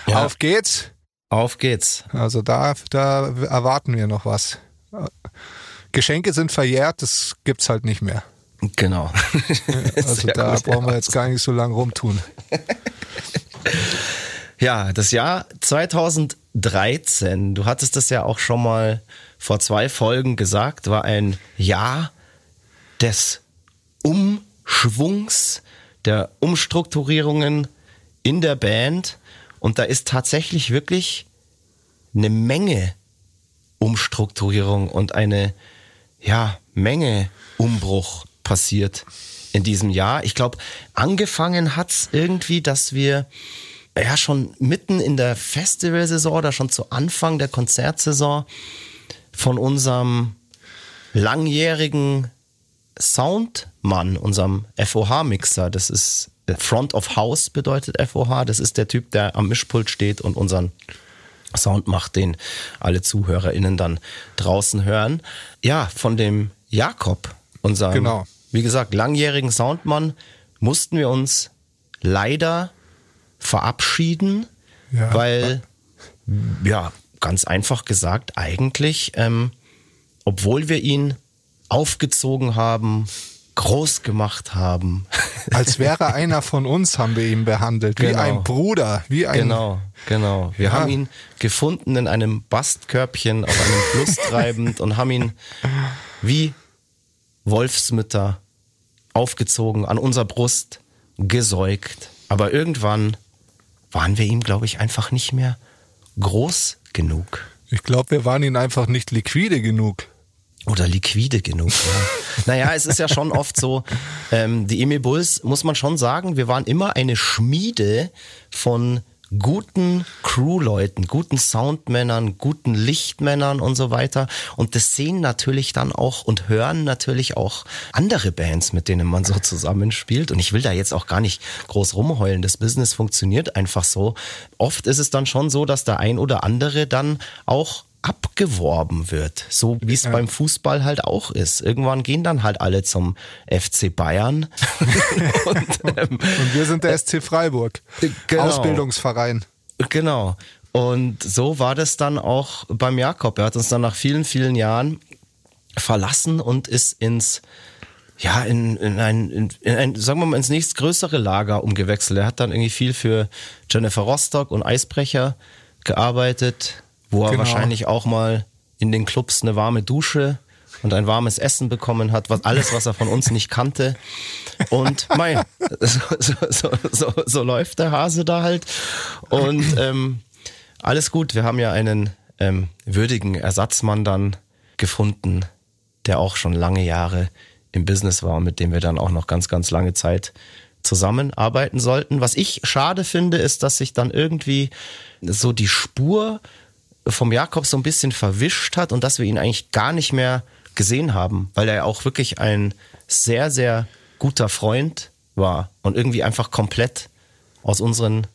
Ja. auf geht's. auf geht's. Also da, da erwarten wir noch was. Geschenke sind verjährt, das gibt's halt nicht mehr. Genau. Also da brauchen wir jetzt gar nicht so lange rumtun. Ja, das Jahr 2013, du hattest das ja auch schon mal vor zwei Folgen gesagt, war ein Jahr des Umschwungs, der Umstrukturierungen in der Band. Und da ist tatsächlich wirklich eine Menge Umstrukturierung und eine ja, Menge Umbruch passiert in diesem Jahr. Ich glaube, angefangen hat's irgendwie, dass wir ja schon mitten in der Festivalsaison oder schon zu Anfang der Konzertsaison von unserem langjährigen Soundmann, unserem FOH-Mixer, das ist äh, Front of House bedeutet FOH, das ist der Typ, der am Mischpult steht und unseren Sound macht, den alle ZuhörerInnen dann draußen hören. Ja, von dem Jakob, unserem, Genau. wie gesagt, langjährigen Soundmann, mussten wir uns leider verabschieden, Ja. weil, ja, ganz einfach gesagt, eigentlich, ähm, obwohl wir ihn aufgezogen haben, groß gemacht haben, Als wäre einer von uns, haben wir ihn behandelt. Wie Genau. ein Bruder, wie ein Genau, genau. Wir Ja. haben ihn gefunden in einem Bastkörbchen auf einem Fluss treibend und haben ihn wie Wolfsmütter aufgezogen, an unserer Brust gesäugt. Aber irgendwann waren wir ihm, glaube ich, einfach nicht mehr groß genug Ich glaube, wir waren ihnen einfach nicht liquide genug. oder liquide genug. Ja. naja, es ist ja schon oft so, ähm, die Emil Bulls, muss man schon sagen, wir waren immer eine Schmiede von guten Crewleuten, guten Soundmännern, guten Lichtmännern und so weiter. Und das sehen natürlich dann auch und hören natürlich auch andere Bands, mit denen man so zusammenspielt. Und ich will da jetzt auch gar nicht groß rumheulen. Das Business funktioniert einfach so. Oft ist es dann schon so, dass der ein oder andere dann auch abgeworben wird, so wie es beim Fußball halt auch ist. Irgendwann gehen dann halt alle zum FC Bayern. und, ähm, Und wir sind der SC Freiburg. Genau. Ausbildungsverein. Genau. Und so war das dann auch beim Jakob. Er hat uns dann nach vielen, vielen Jahren verlassen und ist ins ja, in, in, ein, in, in ein, sagen wir mal, ins nächstgrößere Lager umgewechselt. Er hat dann irgendwie viel für Jennifer Rostock und Eisbrecher gearbeitet, wo er genau. wahrscheinlich auch mal in den Clubs eine warme Dusche und ein warmes Essen bekommen hat, was alles, was er von uns nicht kannte. Und mein, so, so, so, so, so läuft der Hase da halt. Und ähm, alles gut, wir haben ja einen ähm, würdigen Ersatzmann dann gefunden, der auch schon lange Jahre im Business war und mit dem wir dann auch noch ganz, ganz lange Zeit zusammenarbeiten sollten. Was ich schade finde, ist, dass sich dann irgendwie so die Spur vom Jakob so ein bisschen verwischt hat und dass wir ihn eigentlich gar nicht mehr gesehen haben, weil er auch wirklich ein sehr, sehr guter Freund war und irgendwie einfach komplett aus unseren,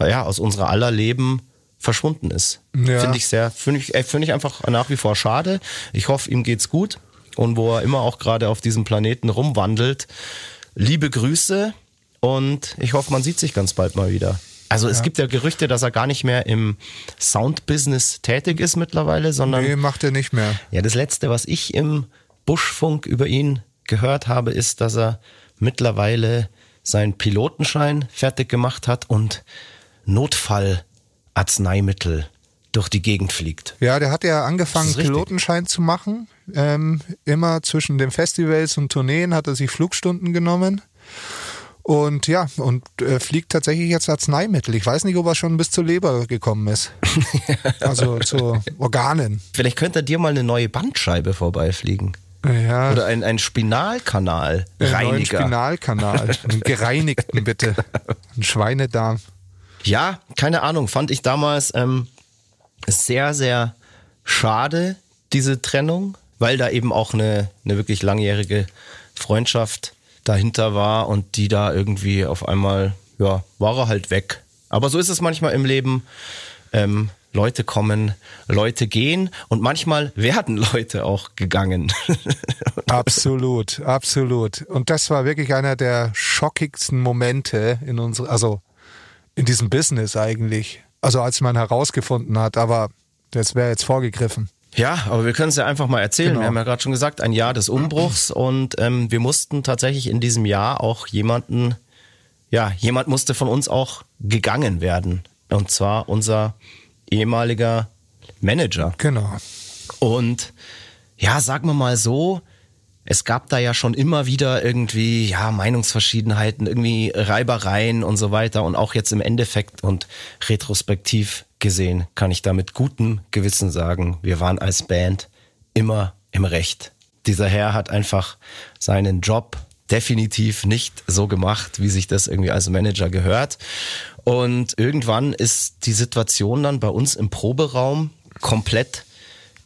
ja, aus unserer aller Leben verschwunden ist. Ja. Finde ich sehr, finde ich, äh, finde ich einfach nach wie vor schade. Ich hoffe, ihm geht's gut und wo er immer auch gerade auf diesem Planeten rumwandelt. Liebe Grüße und ich hoffe, man sieht sich ganz bald mal wieder. Also es ja. gibt ja Gerüchte, dass er gar nicht mehr im Sound-Business tätig ist mittlerweile, sondern. Nee, macht er nicht mehr. Ja, das letzte, was ich im Buschfunk über ihn gehört habe, ist, dass er mittlerweile seinen Pilotenschein fertig gemacht hat und Notfallarzneimittel durch die Gegend fliegt. Ja, der hat ja angefangen, Pilotenschein zu machen. Ähm, immer zwischen den Festivals und Tourneen hat er sich Flugstunden genommen. Und ja, und äh, fliegt tatsächlich jetzt Arzneimittel. Ich weiß nicht, ob er schon bis zur Leber gekommen ist. also zu Organen. Vielleicht könnte er dir mal eine neue Bandscheibe vorbeifliegen. Ja. Oder ein, ein Spinalkanal. Reiniger. Ein Spinalkanal. Einen gereinigten bitte. Ein Schweinedarm. Ja, keine Ahnung. Fand ich damals ähm, sehr, sehr schade, diese Trennung, weil da eben auch eine, eine wirklich langjährige Freundschaft dahinter war und die da irgendwie auf einmal, ja, war er halt weg. Aber so ist es manchmal im Leben. Ähm, Leute kommen, Leute gehen und manchmal werden Leute auch gegangen. absolut, absolut. Und das war wirklich einer der schockigsten Momente in unserer, also in diesem Business eigentlich. Also als man herausgefunden hat, aber das wäre jetzt vorgegriffen. Ja, aber wir können es ja einfach mal erzählen. Genau. Wir haben ja gerade schon gesagt, ein Jahr des Umbruchs und ähm, wir mussten tatsächlich in diesem Jahr auch jemanden, ja, jemand musste von uns auch gegangen werden. Und zwar unser ehemaliger Manager. Genau. Und ja, sagen wir mal so, es gab da ja schon immer wieder irgendwie, ja, Meinungsverschiedenheiten, irgendwie Reibereien und so weiter. Und auch jetzt im Endeffekt und retrospektiv gesehen kann ich da mit gutem Gewissen sagen, wir waren als Band immer im Recht. Dieser Herr hat einfach seinen Job definitiv nicht so gemacht, wie sich das irgendwie als Manager gehört. Und irgendwann ist die Situation dann bei uns im Proberaum komplett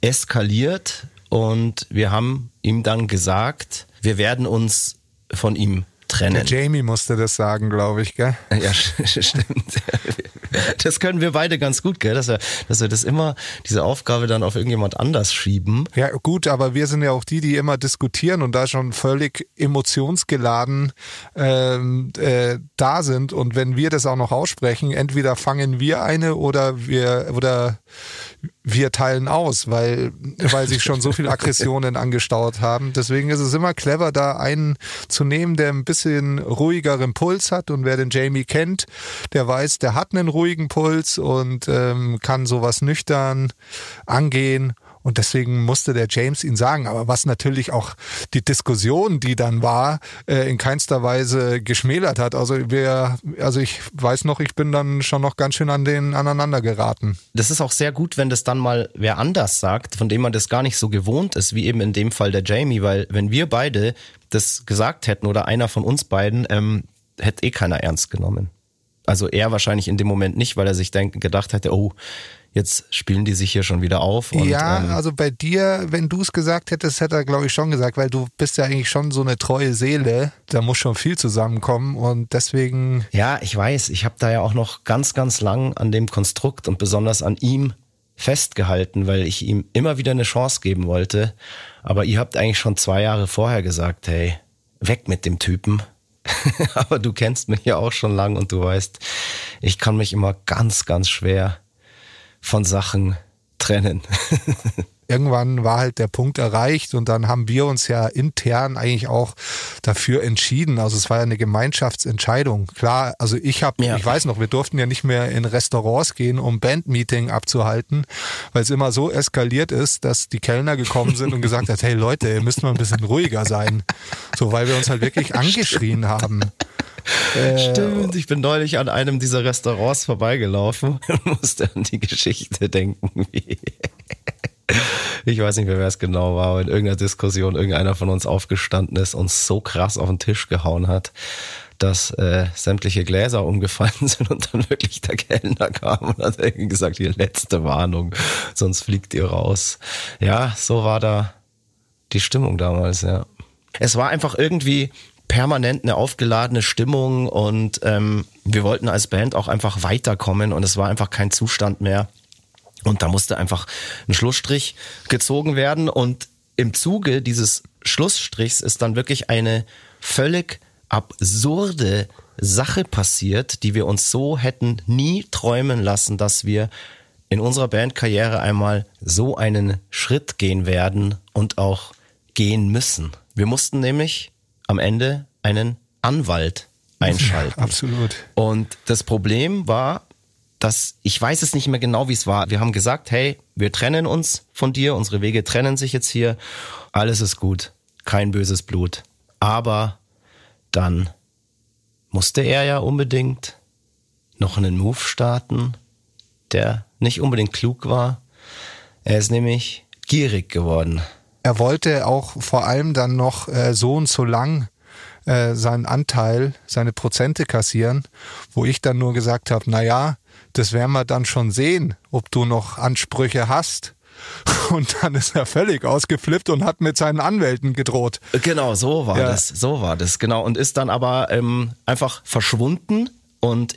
eskaliert und wir haben ihm dann gesagt, wir werden uns von ihm trennen. Der Jamie musste das sagen, glaube ich, gell? Ja, stimmt. Das können wir beide ganz gut, gell? Dass wir, dass wir das immer, diese Aufgabe dann auf irgendjemand anders schieben. Ja, gut, aber wir sind ja auch die, die immer diskutieren und da schon völlig emotionsgeladen ähm, äh, da sind. Und wenn wir das auch noch aussprechen, entweder fangen wir eine oder wir oder wir teilen aus, weil, weil sich schon so viele Aggressionen angestaut haben. Deswegen ist es immer clever, da einen zu nehmen, der ein bisschen ruhigeren Puls hat. Und wer den Jamie kennt, der weiß, der hat einen ruhigen Puls und ähm, kann sowas nüchtern angehen. Und deswegen musste der James ihn sagen. Aber was natürlich auch die Diskussion, die dann war, äh, in keinster Weise geschmälert hat. Also wir, also ich weiß noch, ich bin dann schon noch ganz schön an den aneinander geraten. Das ist auch sehr gut, wenn das dann mal wer anders sagt, von dem man das gar nicht so gewohnt ist, wie eben in dem Fall der Jamie, weil wenn wir beide das gesagt hätten oder einer von uns beiden, ähm, hätte eh keiner ernst genommen. Also er wahrscheinlich in dem Moment nicht, weil er sich denk, gedacht hätte, oh, jetzt spielen die sich hier schon wieder auf. Und, ja, ähm, also bei dir, wenn du es gesagt hättest, hätte er, glaube ich, schon gesagt, weil du bist ja eigentlich schon so eine treue Seele. Da muss schon viel zusammenkommen und deswegen. Ja, ich weiß, ich habe da ja auch noch ganz, ganz lang an dem Konstrukt und besonders an ihm festgehalten, weil ich ihm immer wieder eine Chance geben wollte. Aber ihr habt eigentlich schon zwei Jahre vorher gesagt, hey, weg mit dem Typen. Aber du kennst mich ja auch schon lang und du weißt, ich kann mich immer ganz, ganz schwer von Sachen trennen. irgendwann war halt der Punkt erreicht und dann haben wir uns ja intern eigentlich auch dafür entschieden. Also es war ja eine Gemeinschaftsentscheidung. Klar, also ich habe, ja. ich weiß noch, wir durften ja nicht mehr in Restaurants gehen, um Bandmeeting abzuhalten, weil es immer so eskaliert ist, dass die Kellner gekommen sind und gesagt hat, hey Leute, ihr müsst mal ein bisschen ruhiger sein. So, weil wir uns halt wirklich angeschrien haben. Äh, Stimmt, ich bin neulich an einem dieser Restaurants vorbeigelaufen und musste an die Geschichte denken, ich weiß nicht mehr, wer es genau war, aber in irgendeiner Diskussion irgendeiner von uns aufgestanden ist und so krass auf den Tisch gehauen hat, dass äh, sämtliche Gläser umgefallen sind und dann wirklich der Kellner kam und hat irgendwie gesagt, die letzte Warnung, sonst fliegt ihr raus. Ja, so war da die Stimmung damals, ja. Es war einfach irgendwie permanent eine aufgeladene Stimmung und ähm, wir wollten als Band auch einfach weiterkommen und es war einfach kein Zustand mehr, und da musste einfach ein Schlussstrich gezogen werden. Und im Zuge dieses Schlussstrichs ist dann wirklich eine völlig absurde Sache passiert, die wir uns so hätten nie träumen lassen, dass wir in unserer Bandkarriere einmal so einen Schritt gehen werden und auch gehen müssen. Wir mussten nämlich am Ende einen Anwalt einschalten. Ja, absolut. Und das Problem war, dass ich weiß es nicht mehr genau, wie es war. Wir haben gesagt, hey, wir trennen uns von dir, unsere Wege trennen sich jetzt hier, alles ist gut, kein böses Blut. Aber dann musste er ja unbedingt noch einen Move starten, der nicht unbedingt klug war. Er ist nämlich gierig geworden. Er wollte auch vor allem dann noch äh, so und so lang äh, seinen Anteil, seine Prozente kassieren, wo ich dann nur gesagt habe, na ja, das werden wir dann schon sehen, ob du noch Ansprüche hast. Und dann ist er völlig ausgeflippt und hat mit seinen Anwälten gedroht. Genau, so war ja. das. So war das, genau. Und ist dann aber ähm, einfach verschwunden. Und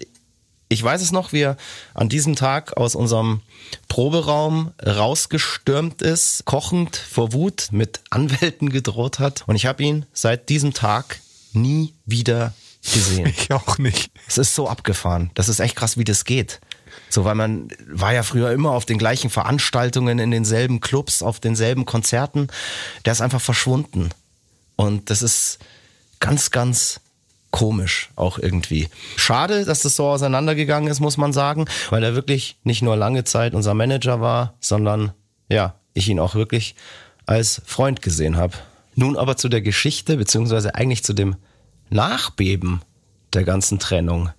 ich weiß es noch, wie er an diesem Tag aus unserem Proberaum rausgestürmt ist, kochend vor Wut, mit Anwälten gedroht hat. Und ich habe ihn seit diesem Tag nie wieder gesehen. Ich auch nicht. Es ist so abgefahren. Das ist echt krass, wie das geht. So, weil man war ja früher immer auf den gleichen Veranstaltungen, in denselben Clubs, auf denselben Konzerten. Der ist einfach verschwunden. Und das ist ganz, ganz komisch auch irgendwie. Schade, dass das so auseinandergegangen ist, muss man sagen, weil er wirklich nicht nur lange Zeit unser Manager war, sondern ja, ich ihn auch wirklich als Freund gesehen habe. Nun aber zu der Geschichte, beziehungsweise eigentlich zu dem Nachbeben der ganzen Trennung.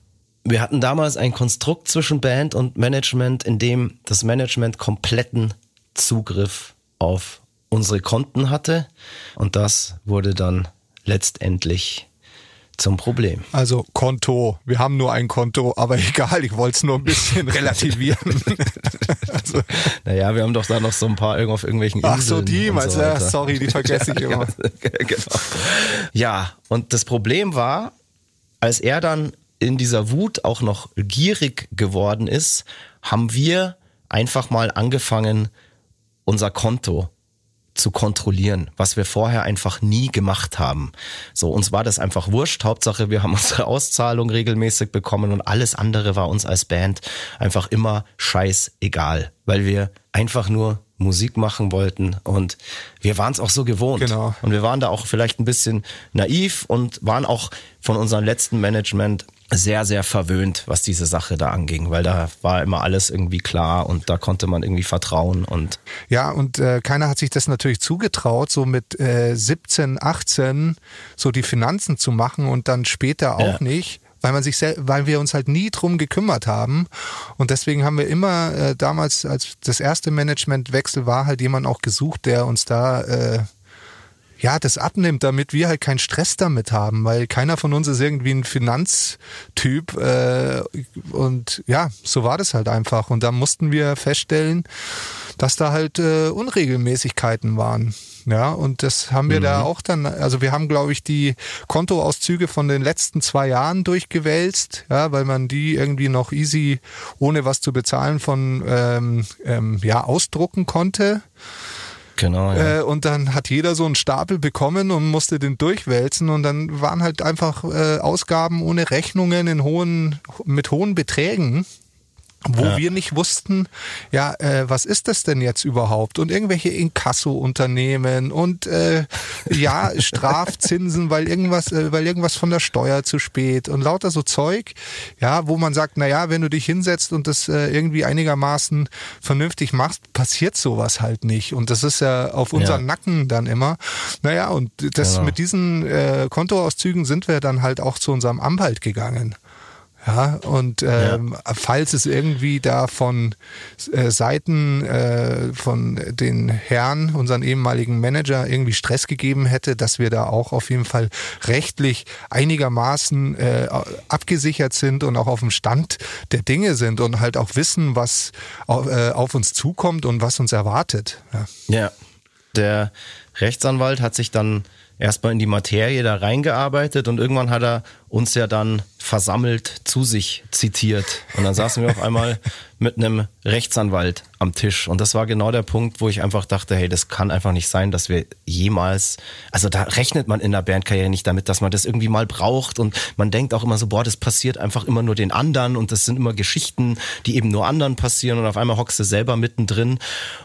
Wir hatten damals ein Konstrukt zwischen Band und Management, in dem das Management kompletten Zugriff auf unsere Konten hatte. Und das wurde dann letztendlich zum Problem. Also Konto. Wir haben nur ein Konto, aber egal, ich wollte es nur ein bisschen relativieren. also. Naja, wir haben doch da noch so ein paar auf irgendwelchen Inseln. Ach so, die, meinst so ja, sorry, die vergesse ich immer. genau. Ja, und das Problem war, als er dann in dieser Wut auch noch gierig geworden ist, haben wir einfach mal angefangen, unser Konto zu kontrollieren, was wir vorher einfach nie gemacht haben. So, uns war das einfach wurscht. Hauptsache, wir haben unsere Auszahlung regelmäßig bekommen und alles andere war uns als Band einfach immer scheißegal, weil wir einfach nur Musik machen wollten und wir waren es auch so gewohnt. Genau. Und wir waren da auch vielleicht ein bisschen naiv und waren auch von unserem letzten Management sehr, sehr verwöhnt, was diese Sache da anging, weil da war immer alles irgendwie klar und da konnte man irgendwie vertrauen und ja und äh, keiner hat sich das natürlich zugetraut, so mit äh, 17, 18 so die Finanzen zu machen und dann später auch ja. nicht weil man sich weil wir uns halt nie drum gekümmert haben und deswegen haben wir immer äh, damals als das erste Managementwechsel war halt jemand auch gesucht, der uns da äh, ja, das abnimmt, damit wir halt keinen Stress damit haben, weil keiner von uns ist irgendwie ein Finanztyp äh, und ja, so war das halt einfach und da mussten wir feststellen, dass da halt äh, Unregelmäßigkeiten waren. Ja, und das haben wir mhm. da auch dann, also wir haben, glaube ich, die Kontoauszüge von den letzten zwei Jahren durchgewälzt, ja, weil man die irgendwie noch easy, ohne was zu bezahlen, von ähm, ähm, ja, ausdrucken konnte. Genau. Ja. Äh, und dann hat jeder so einen Stapel bekommen und musste den durchwälzen und dann waren halt einfach äh, Ausgaben ohne Rechnungen in hohen, mit hohen Beträgen. Wo ja. wir nicht wussten, ja, äh, was ist das denn jetzt überhaupt? Und irgendwelche Inkasso-Unternehmen und äh, ja, Strafzinsen, weil irgendwas, äh, weil irgendwas von der Steuer zu spät und lauter so Zeug, ja, wo man sagt, na ja, wenn du dich hinsetzt und das äh, irgendwie einigermaßen vernünftig machst, passiert sowas halt nicht. Und das ist ja auf unseren ja. Nacken dann immer. Naja, und das genau. mit diesen äh, Kontoauszügen sind wir dann halt auch zu unserem Anwalt gegangen. Ja, und ähm, ja. falls es irgendwie da von äh, Seiten äh, von den Herren, unseren ehemaligen Manager, irgendwie Stress gegeben hätte, dass wir da auch auf jeden Fall rechtlich einigermaßen äh, abgesichert sind und auch auf dem Stand der Dinge sind und halt auch wissen, was auf, äh, auf uns zukommt und was uns erwartet. Ja. ja. Der Rechtsanwalt hat sich dann erstmal in die Materie da reingearbeitet und irgendwann hat er uns ja dann versammelt zu sich zitiert. Und dann saßen wir auf einmal mit einem Rechtsanwalt am Tisch. Und das war genau der Punkt, wo ich einfach dachte, hey, das kann einfach nicht sein, dass wir jemals, also da rechnet man in der Bandkarriere nicht damit, dass man das irgendwie mal braucht. Und man denkt auch immer so, boah, das passiert einfach immer nur den anderen und das sind immer Geschichten, die eben nur anderen passieren. Und auf einmal hockst du selber mittendrin.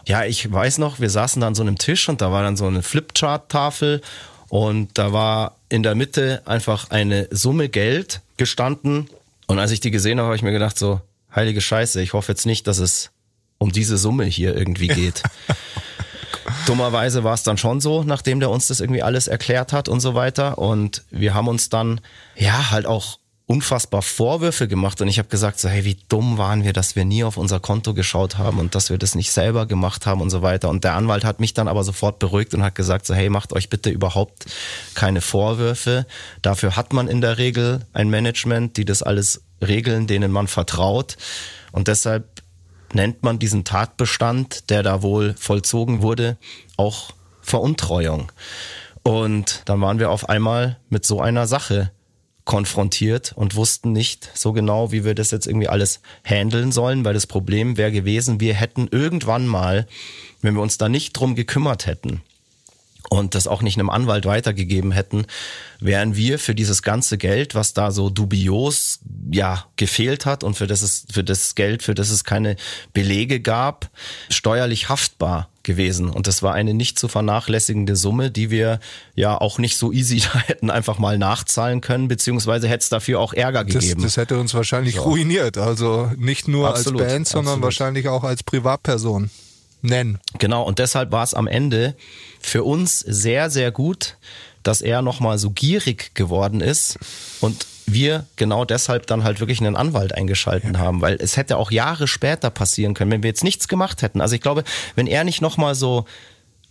Ja, ich weiß noch, wir saßen da an so einem Tisch und da war dann so eine Flipchart-Tafel und da war in der Mitte einfach eine Summe Geld gestanden. Und als ich die gesehen habe, habe ich mir gedacht, so, heilige Scheiße, ich hoffe jetzt nicht, dass es um diese Summe hier irgendwie geht. Dummerweise war es dann schon so, nachdem der uns das irgendwie alles erklärt hat und so weiter. Und wir haben uns dann ja halt auch unfassbar Vorwürfe gemacht und ich habe gesagt, so hey, wie dumm waren wir, dass wir nie auf unser Konto geschaut haben und dass wir das nicht selber gemacht haben und so weiter. Und der Anwalt hat mich dann aber sofort beruhigt und hat gesagt, so hey, macht euch bitte überhaupt keine Vorwürfe. Dafür hat man in der Regel ein Management, die das alles regeln, denen man vertraut. Und deshalb nennt man diesen Tatbestand, der da wohl vollzogen wurde, auch Veruntreuung. Und dann waren wir auf einmal mit so einer Sache konfrontiert und wussten nicht so genau, wie wir das jetzt irgendwie alles handeln sollen, weil das Problem wäre gewesen, wir hätten irgendwann mal, wenn wir uns da nicht drum gekümmert hätten, und das auch nicht einem Anwalt weitergegeben hätten, wären wir für dieses ganze Geld, was da so dubios ja gefehlt hat und für das es für das Geld, für das es keine Belege gab, steuerlich haftbar gewesen und das war eine nicht zu vernachlässigende Summe, die wir ja auch nicht so easy da hätten einfach mal nachzahlen können, beziehungsweise hätte es dafür auch Ärger gegeben. Das, das hätte uns wahrscheinlich so. ruiniert, also nicht nur absolut, als Band, sondern absolut. wahrscheinlich auch als Privatperson nennen. Genau, und deshalb war es am Ende für uns sehr, sehr gut, dass er nochmal so gierig geworden ist und wir genau deshalb dann halt wirklich einen Anwalt eingeschalten ja. haben, weil es hätte auch Jahre später passieren können, wenn wir jetzt nichts gemacht hätten. Also ich glaube, wenn er nicht nochmal so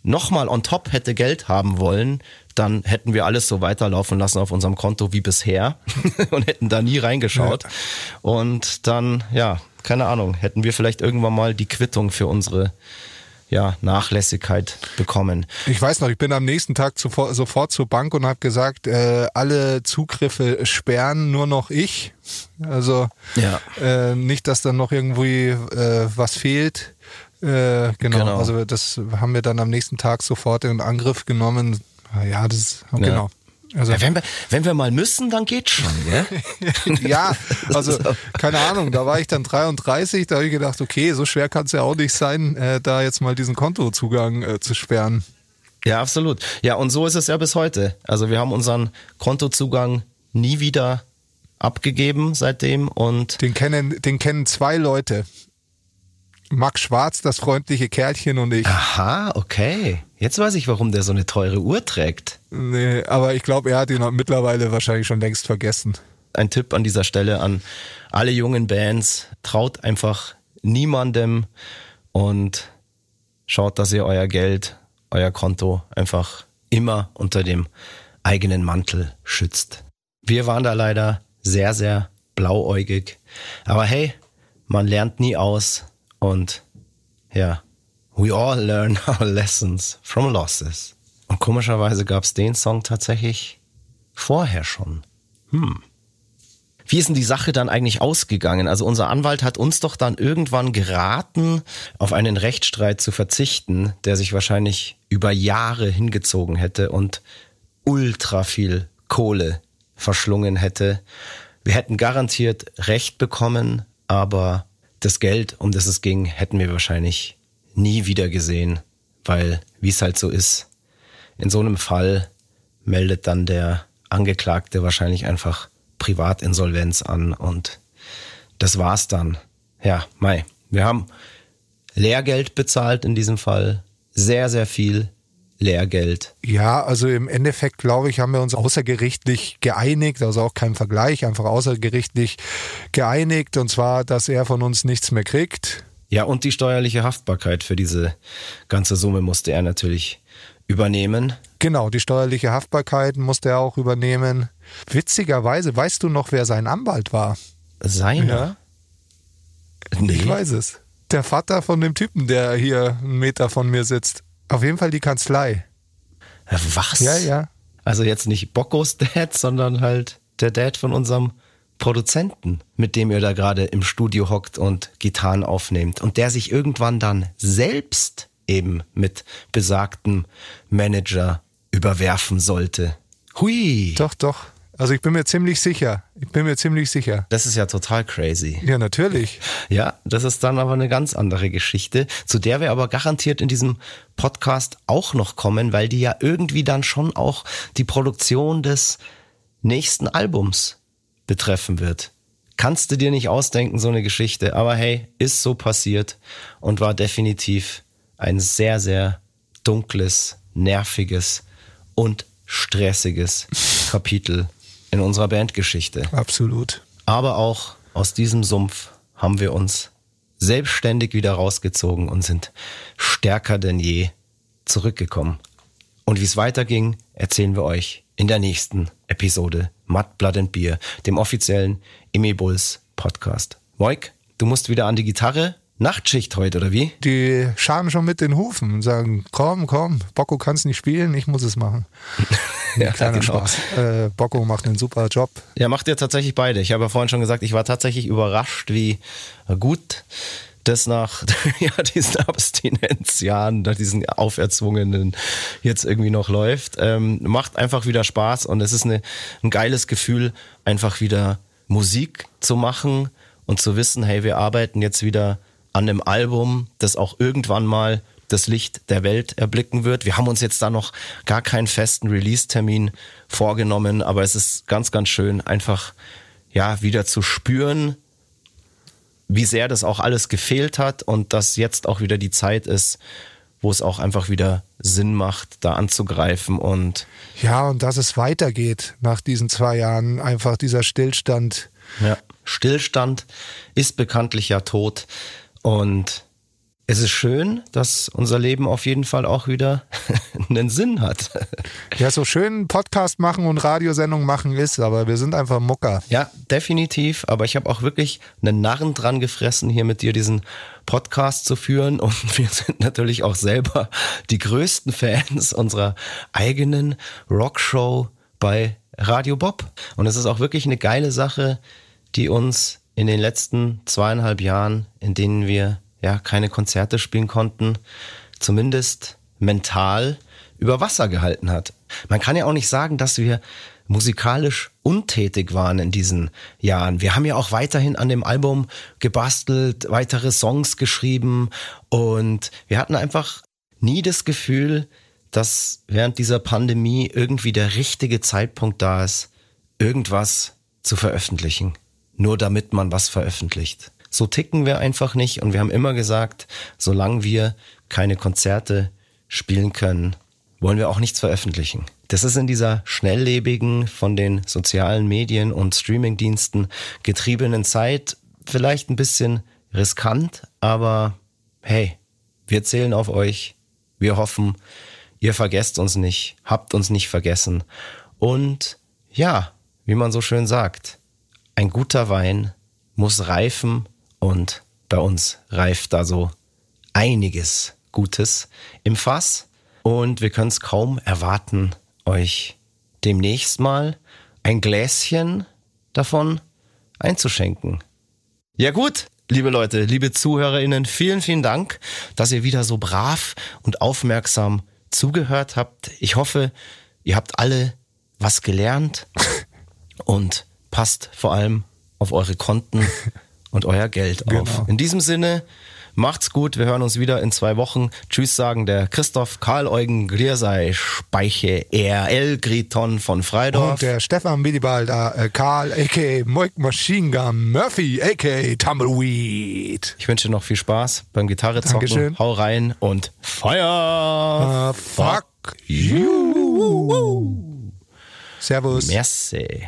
nochmal on top hätte Geld haben wollen, dann hätten wir alles so weiterlaufen lassen auf unserem Konto wie bisher und hätten da nie reingeschaut. Ja. Und dann, ja, keine Ahnung, hätten wir vielleicht irgendwann mal die Quittung für unsere ja, Nachlässigkeit bekommen. Ich weiß noch, ich bin am nächsten Tag zuvor, sofort zur Bank und habe gesagt, äh, alle Zugriffe sperren, nur noch ich. Also ja. äh, nicht, dass dann noch irgendwie äh, was fehlt. Äh, genau. genau. also das haben wir dann am nächsten Tag sofort in Angriff genommen. Ja, das ja. genau. Also ja, wenn, wir, wenn wir mal müssen, dann geht's schon, gell? ja, also keine Ahnung, da war ich dann 33, da habe ich gedacht, okay, so schwer kann es ja auch nicht sein, äh, da jetzt mal diesen Kontozugang äh, zu sperren. Ja, absolut. Ja, und so ist es ja bis heute. Also wir haben unseren Kontozugang nie wieder abgegeben seitdem und den kennen den kennen zwei Leute. Max Schwarz, das freundliche Kerlchen und ich. Aha, okay. Jetzt weiß ich, warum der so eine teure Uhr trägt. Nee, aber ich glaube, er hat ihn mittlerweile wahrscheinlich schon längst vergessen. Ein Tipp an dieser Stelle an alle jungen Bands. Traut einfach niemandem und schaut, dass ihr euer Geld, euer Konto einfach immer unter dem eigenen Mantel schützt. Wir waren da leider sehr, sehr blauäugig. Aber hey, man lernt nie aus und ja, we all learn our lessons from losses. Und komischerweise gab es den Song tatsächlich vorher schon. Hm. Wie ist denn die Sache dann eigentlich ausgegangen? Also unser Anwalt hat uns doch dann irgendwann geraten, auf einen Rechtsstreit zu verzichten, der sich wahrscheinlich über Jahre hingezogen hätte und ultra viel Kohle verschlungen hätte. Wir hätten garantiert Recht bekommen, aber das Geld, um das es ging, hätten wir wahrscheinlich nie wieder gesehen, weil, wie es halt so ist, in so einem Fall meldet dann der Angeklagte wahrscheinlich einfach Privatinsolvenz an und das war's dann. Ja, Mai. Wir haben Lehrgeld bezahlt in diesem Fall. Sehr, sehr viel Lehrgeld. Ja, also im Endeffekt, glaube ich, haben wir uns außergerichtlich geeinigt, also auch kein Vergleich, einfach außergerichtlich geeinigt, und zwar, dass er von uns nichts mehr kriegt. Ja, und die steuerliche Haftbarkeit für diese ganze Summe musste er natürlich übernehmen. Genau, die steuerliche Haftbarkeit musste er auch übernehmen. Witzigerweise, weißt du noch, wer sein Anwalt war? Seiner? Ja. Nee. Ich weiß es. Der Vater von dem Typen, der hier einen Meter von mir sitzt. Auf jeden Fall die Kanzlei. Was? Ja, ja. Also jetzt nicht Bockos Dad, sondern halt der Dad von unserem Produzenten, mit dem ihr da gerade im Studio hockt und Gitarren aufnehmt und der sich irgendwann dann selbst eben mit besagtem Manager überwerfen sollte. Hui. Doch, doch. Also ich bin mir ziemlich sicher. Ich bin mir ziemlich sicher. Das ist ja total crazy. Ja, natürlich. Ja, das ist dann aber eine ganz andere Geschichte, zu der wir aber garantiert in diesem Podcast auch noch kommen, weil die ja irgendwie dann schon auch die Produktion des nächsten Albums betreffen wird. Kannst du dir nicht ausdenken, so eine Geschichte, aber hey, ist so passiert und war definitiv ein sehr, sehr dunkles, nerviges und stressiges Kapitel in unserer Bandgeschichte. Absolut. Aber auch aus diesem Sumpf haben wir uns selbstständig wieder rausgezogen und sind stärker denn je zurückgekommen. Und wie es weiterging, erzählen wir euch in der nächsten Episode Mud, Blood and Beer, dem offiziellen Emi Bulls Podcast. Moik, du musst wieder an die Gitarre Nachtschicht heute, oder wie? Die scharen schon mit den Hufen und sagen, komm, komm, Bocco kannst nicht spielen, ich muss es machen. ja, Kleiner genau. Spaß. Äh, Bocco macht einen super Job. Ja, macht ihr tatsächlich beide. Ich habe ja vorhin schon gesagt, ich war tatsächlich überrascht, wie gut das nach ja, diesen Abstinenzjahren, nach diesen auferzwungenen jetzt irgendwie noch läuft. Ähm, macht einfach wieder Spaß und es ist eine, ein geiles Gefühl, einfach wieder Musik zu machen und zu wissen, hey, wir arbeiten jetzt wieder an einem Album, das auch irgendwann mal das Licht der Welt erblicken wird. Wir haben uns jetzt da noch gar keinen festen Release-Termin vorgenommen, aber es ist ganz, ganz schön, einfach ja wieder zu spüren, wie sehr das auch alles gefehlt hat und dass jetzt auch wieder die Zeit ist, wo es auch einfach wieder Sinn macht, da anzugreifen und ja und dass es weitergeht nach diesen zwei Jahren einfach dieser Stillstand. Ja, Stillstand ist bekanntlich ja tot. Und es ist schön, dass unser Leben auf jeden Fall auch wieder einen Sinn hat. Ja, so schön Podcast machen und Radiosendung machen ist, aber wir sind einfach Mucker. Ja, definitiv. Aber ich habe auch wirklich einen Narren dran gefressen, hier mit dir diesen Podcast zu führen. Und wir sind natürlich auch selber die größten Fans unserer eigenen Rockshow bei Radio Bob. Und es ist auch wirklich eine geile Sache, die uns in den letzten zweieinhalb Jahren, in denen wir ja keine Konzerte spielen konnten, zumindest mental über Wasser gehalten hat. Man kann ja auch nicht sagen, dass wir musikalisch untätig waren in diesen Jahren. Wir haben ja auch weiterhin an dem Album gebastelt, weitere Songs geschrieben und wir hatten einfach nie das Gefühl, dass während dieser Pandemie irgendwie der richtige Zeitpunkt da ist, irgendwas zu veröffentlichen nur damit man was veröffentlicht. So ticken wir einfach nicht und wir haben immer gesagt, solange wir keine Konzerte spielen können, wollen wir auch nichts veröffentlichen. Das ist in dieser schnelllebigen, von den sozialen Medien und Streamingdiensten getriebenen Zeit vielleicht ein bisschen riskant, aber hey, wir zählen auf euch. Wir hoffen, ihr vergesst uns nicht, habt uns nicht vergessen. Und ja, wie man so schön sagt, ein guter Wein muss reifen und bei uns reift da so einiges Gutes im Fass und wir können es kaum erwarten, euch demnächst mal ein Gläschen davon einzuschenken. Ja gut, liebe Leute, liebe Zuhörerinnen, vielen, vielen Dank, dass ihr wieder so brav und aufmerksam zugehört habt. Ich hoffe, ihr habt alle was gelernt und passt vor allem auf eure Konten und euer Geld Genau. auf. In diesem Sinne, macht's gut. Wir hören uns wieder in zwei Wochen. Tschüss sagen der Christoph Karl Eugen Griersei Speiche RL Griton von Freidorf. Und der Stefan Willibald, äh, Karl, a.k.a. Moik Machine Gun Murphy, a.k.a. Tumbleweed. ich wünsche noch viel Spaß beim Gitarre zocken. Dankeschön. Hau rein und Feuer! Uh, fuck you. Servus. Merci.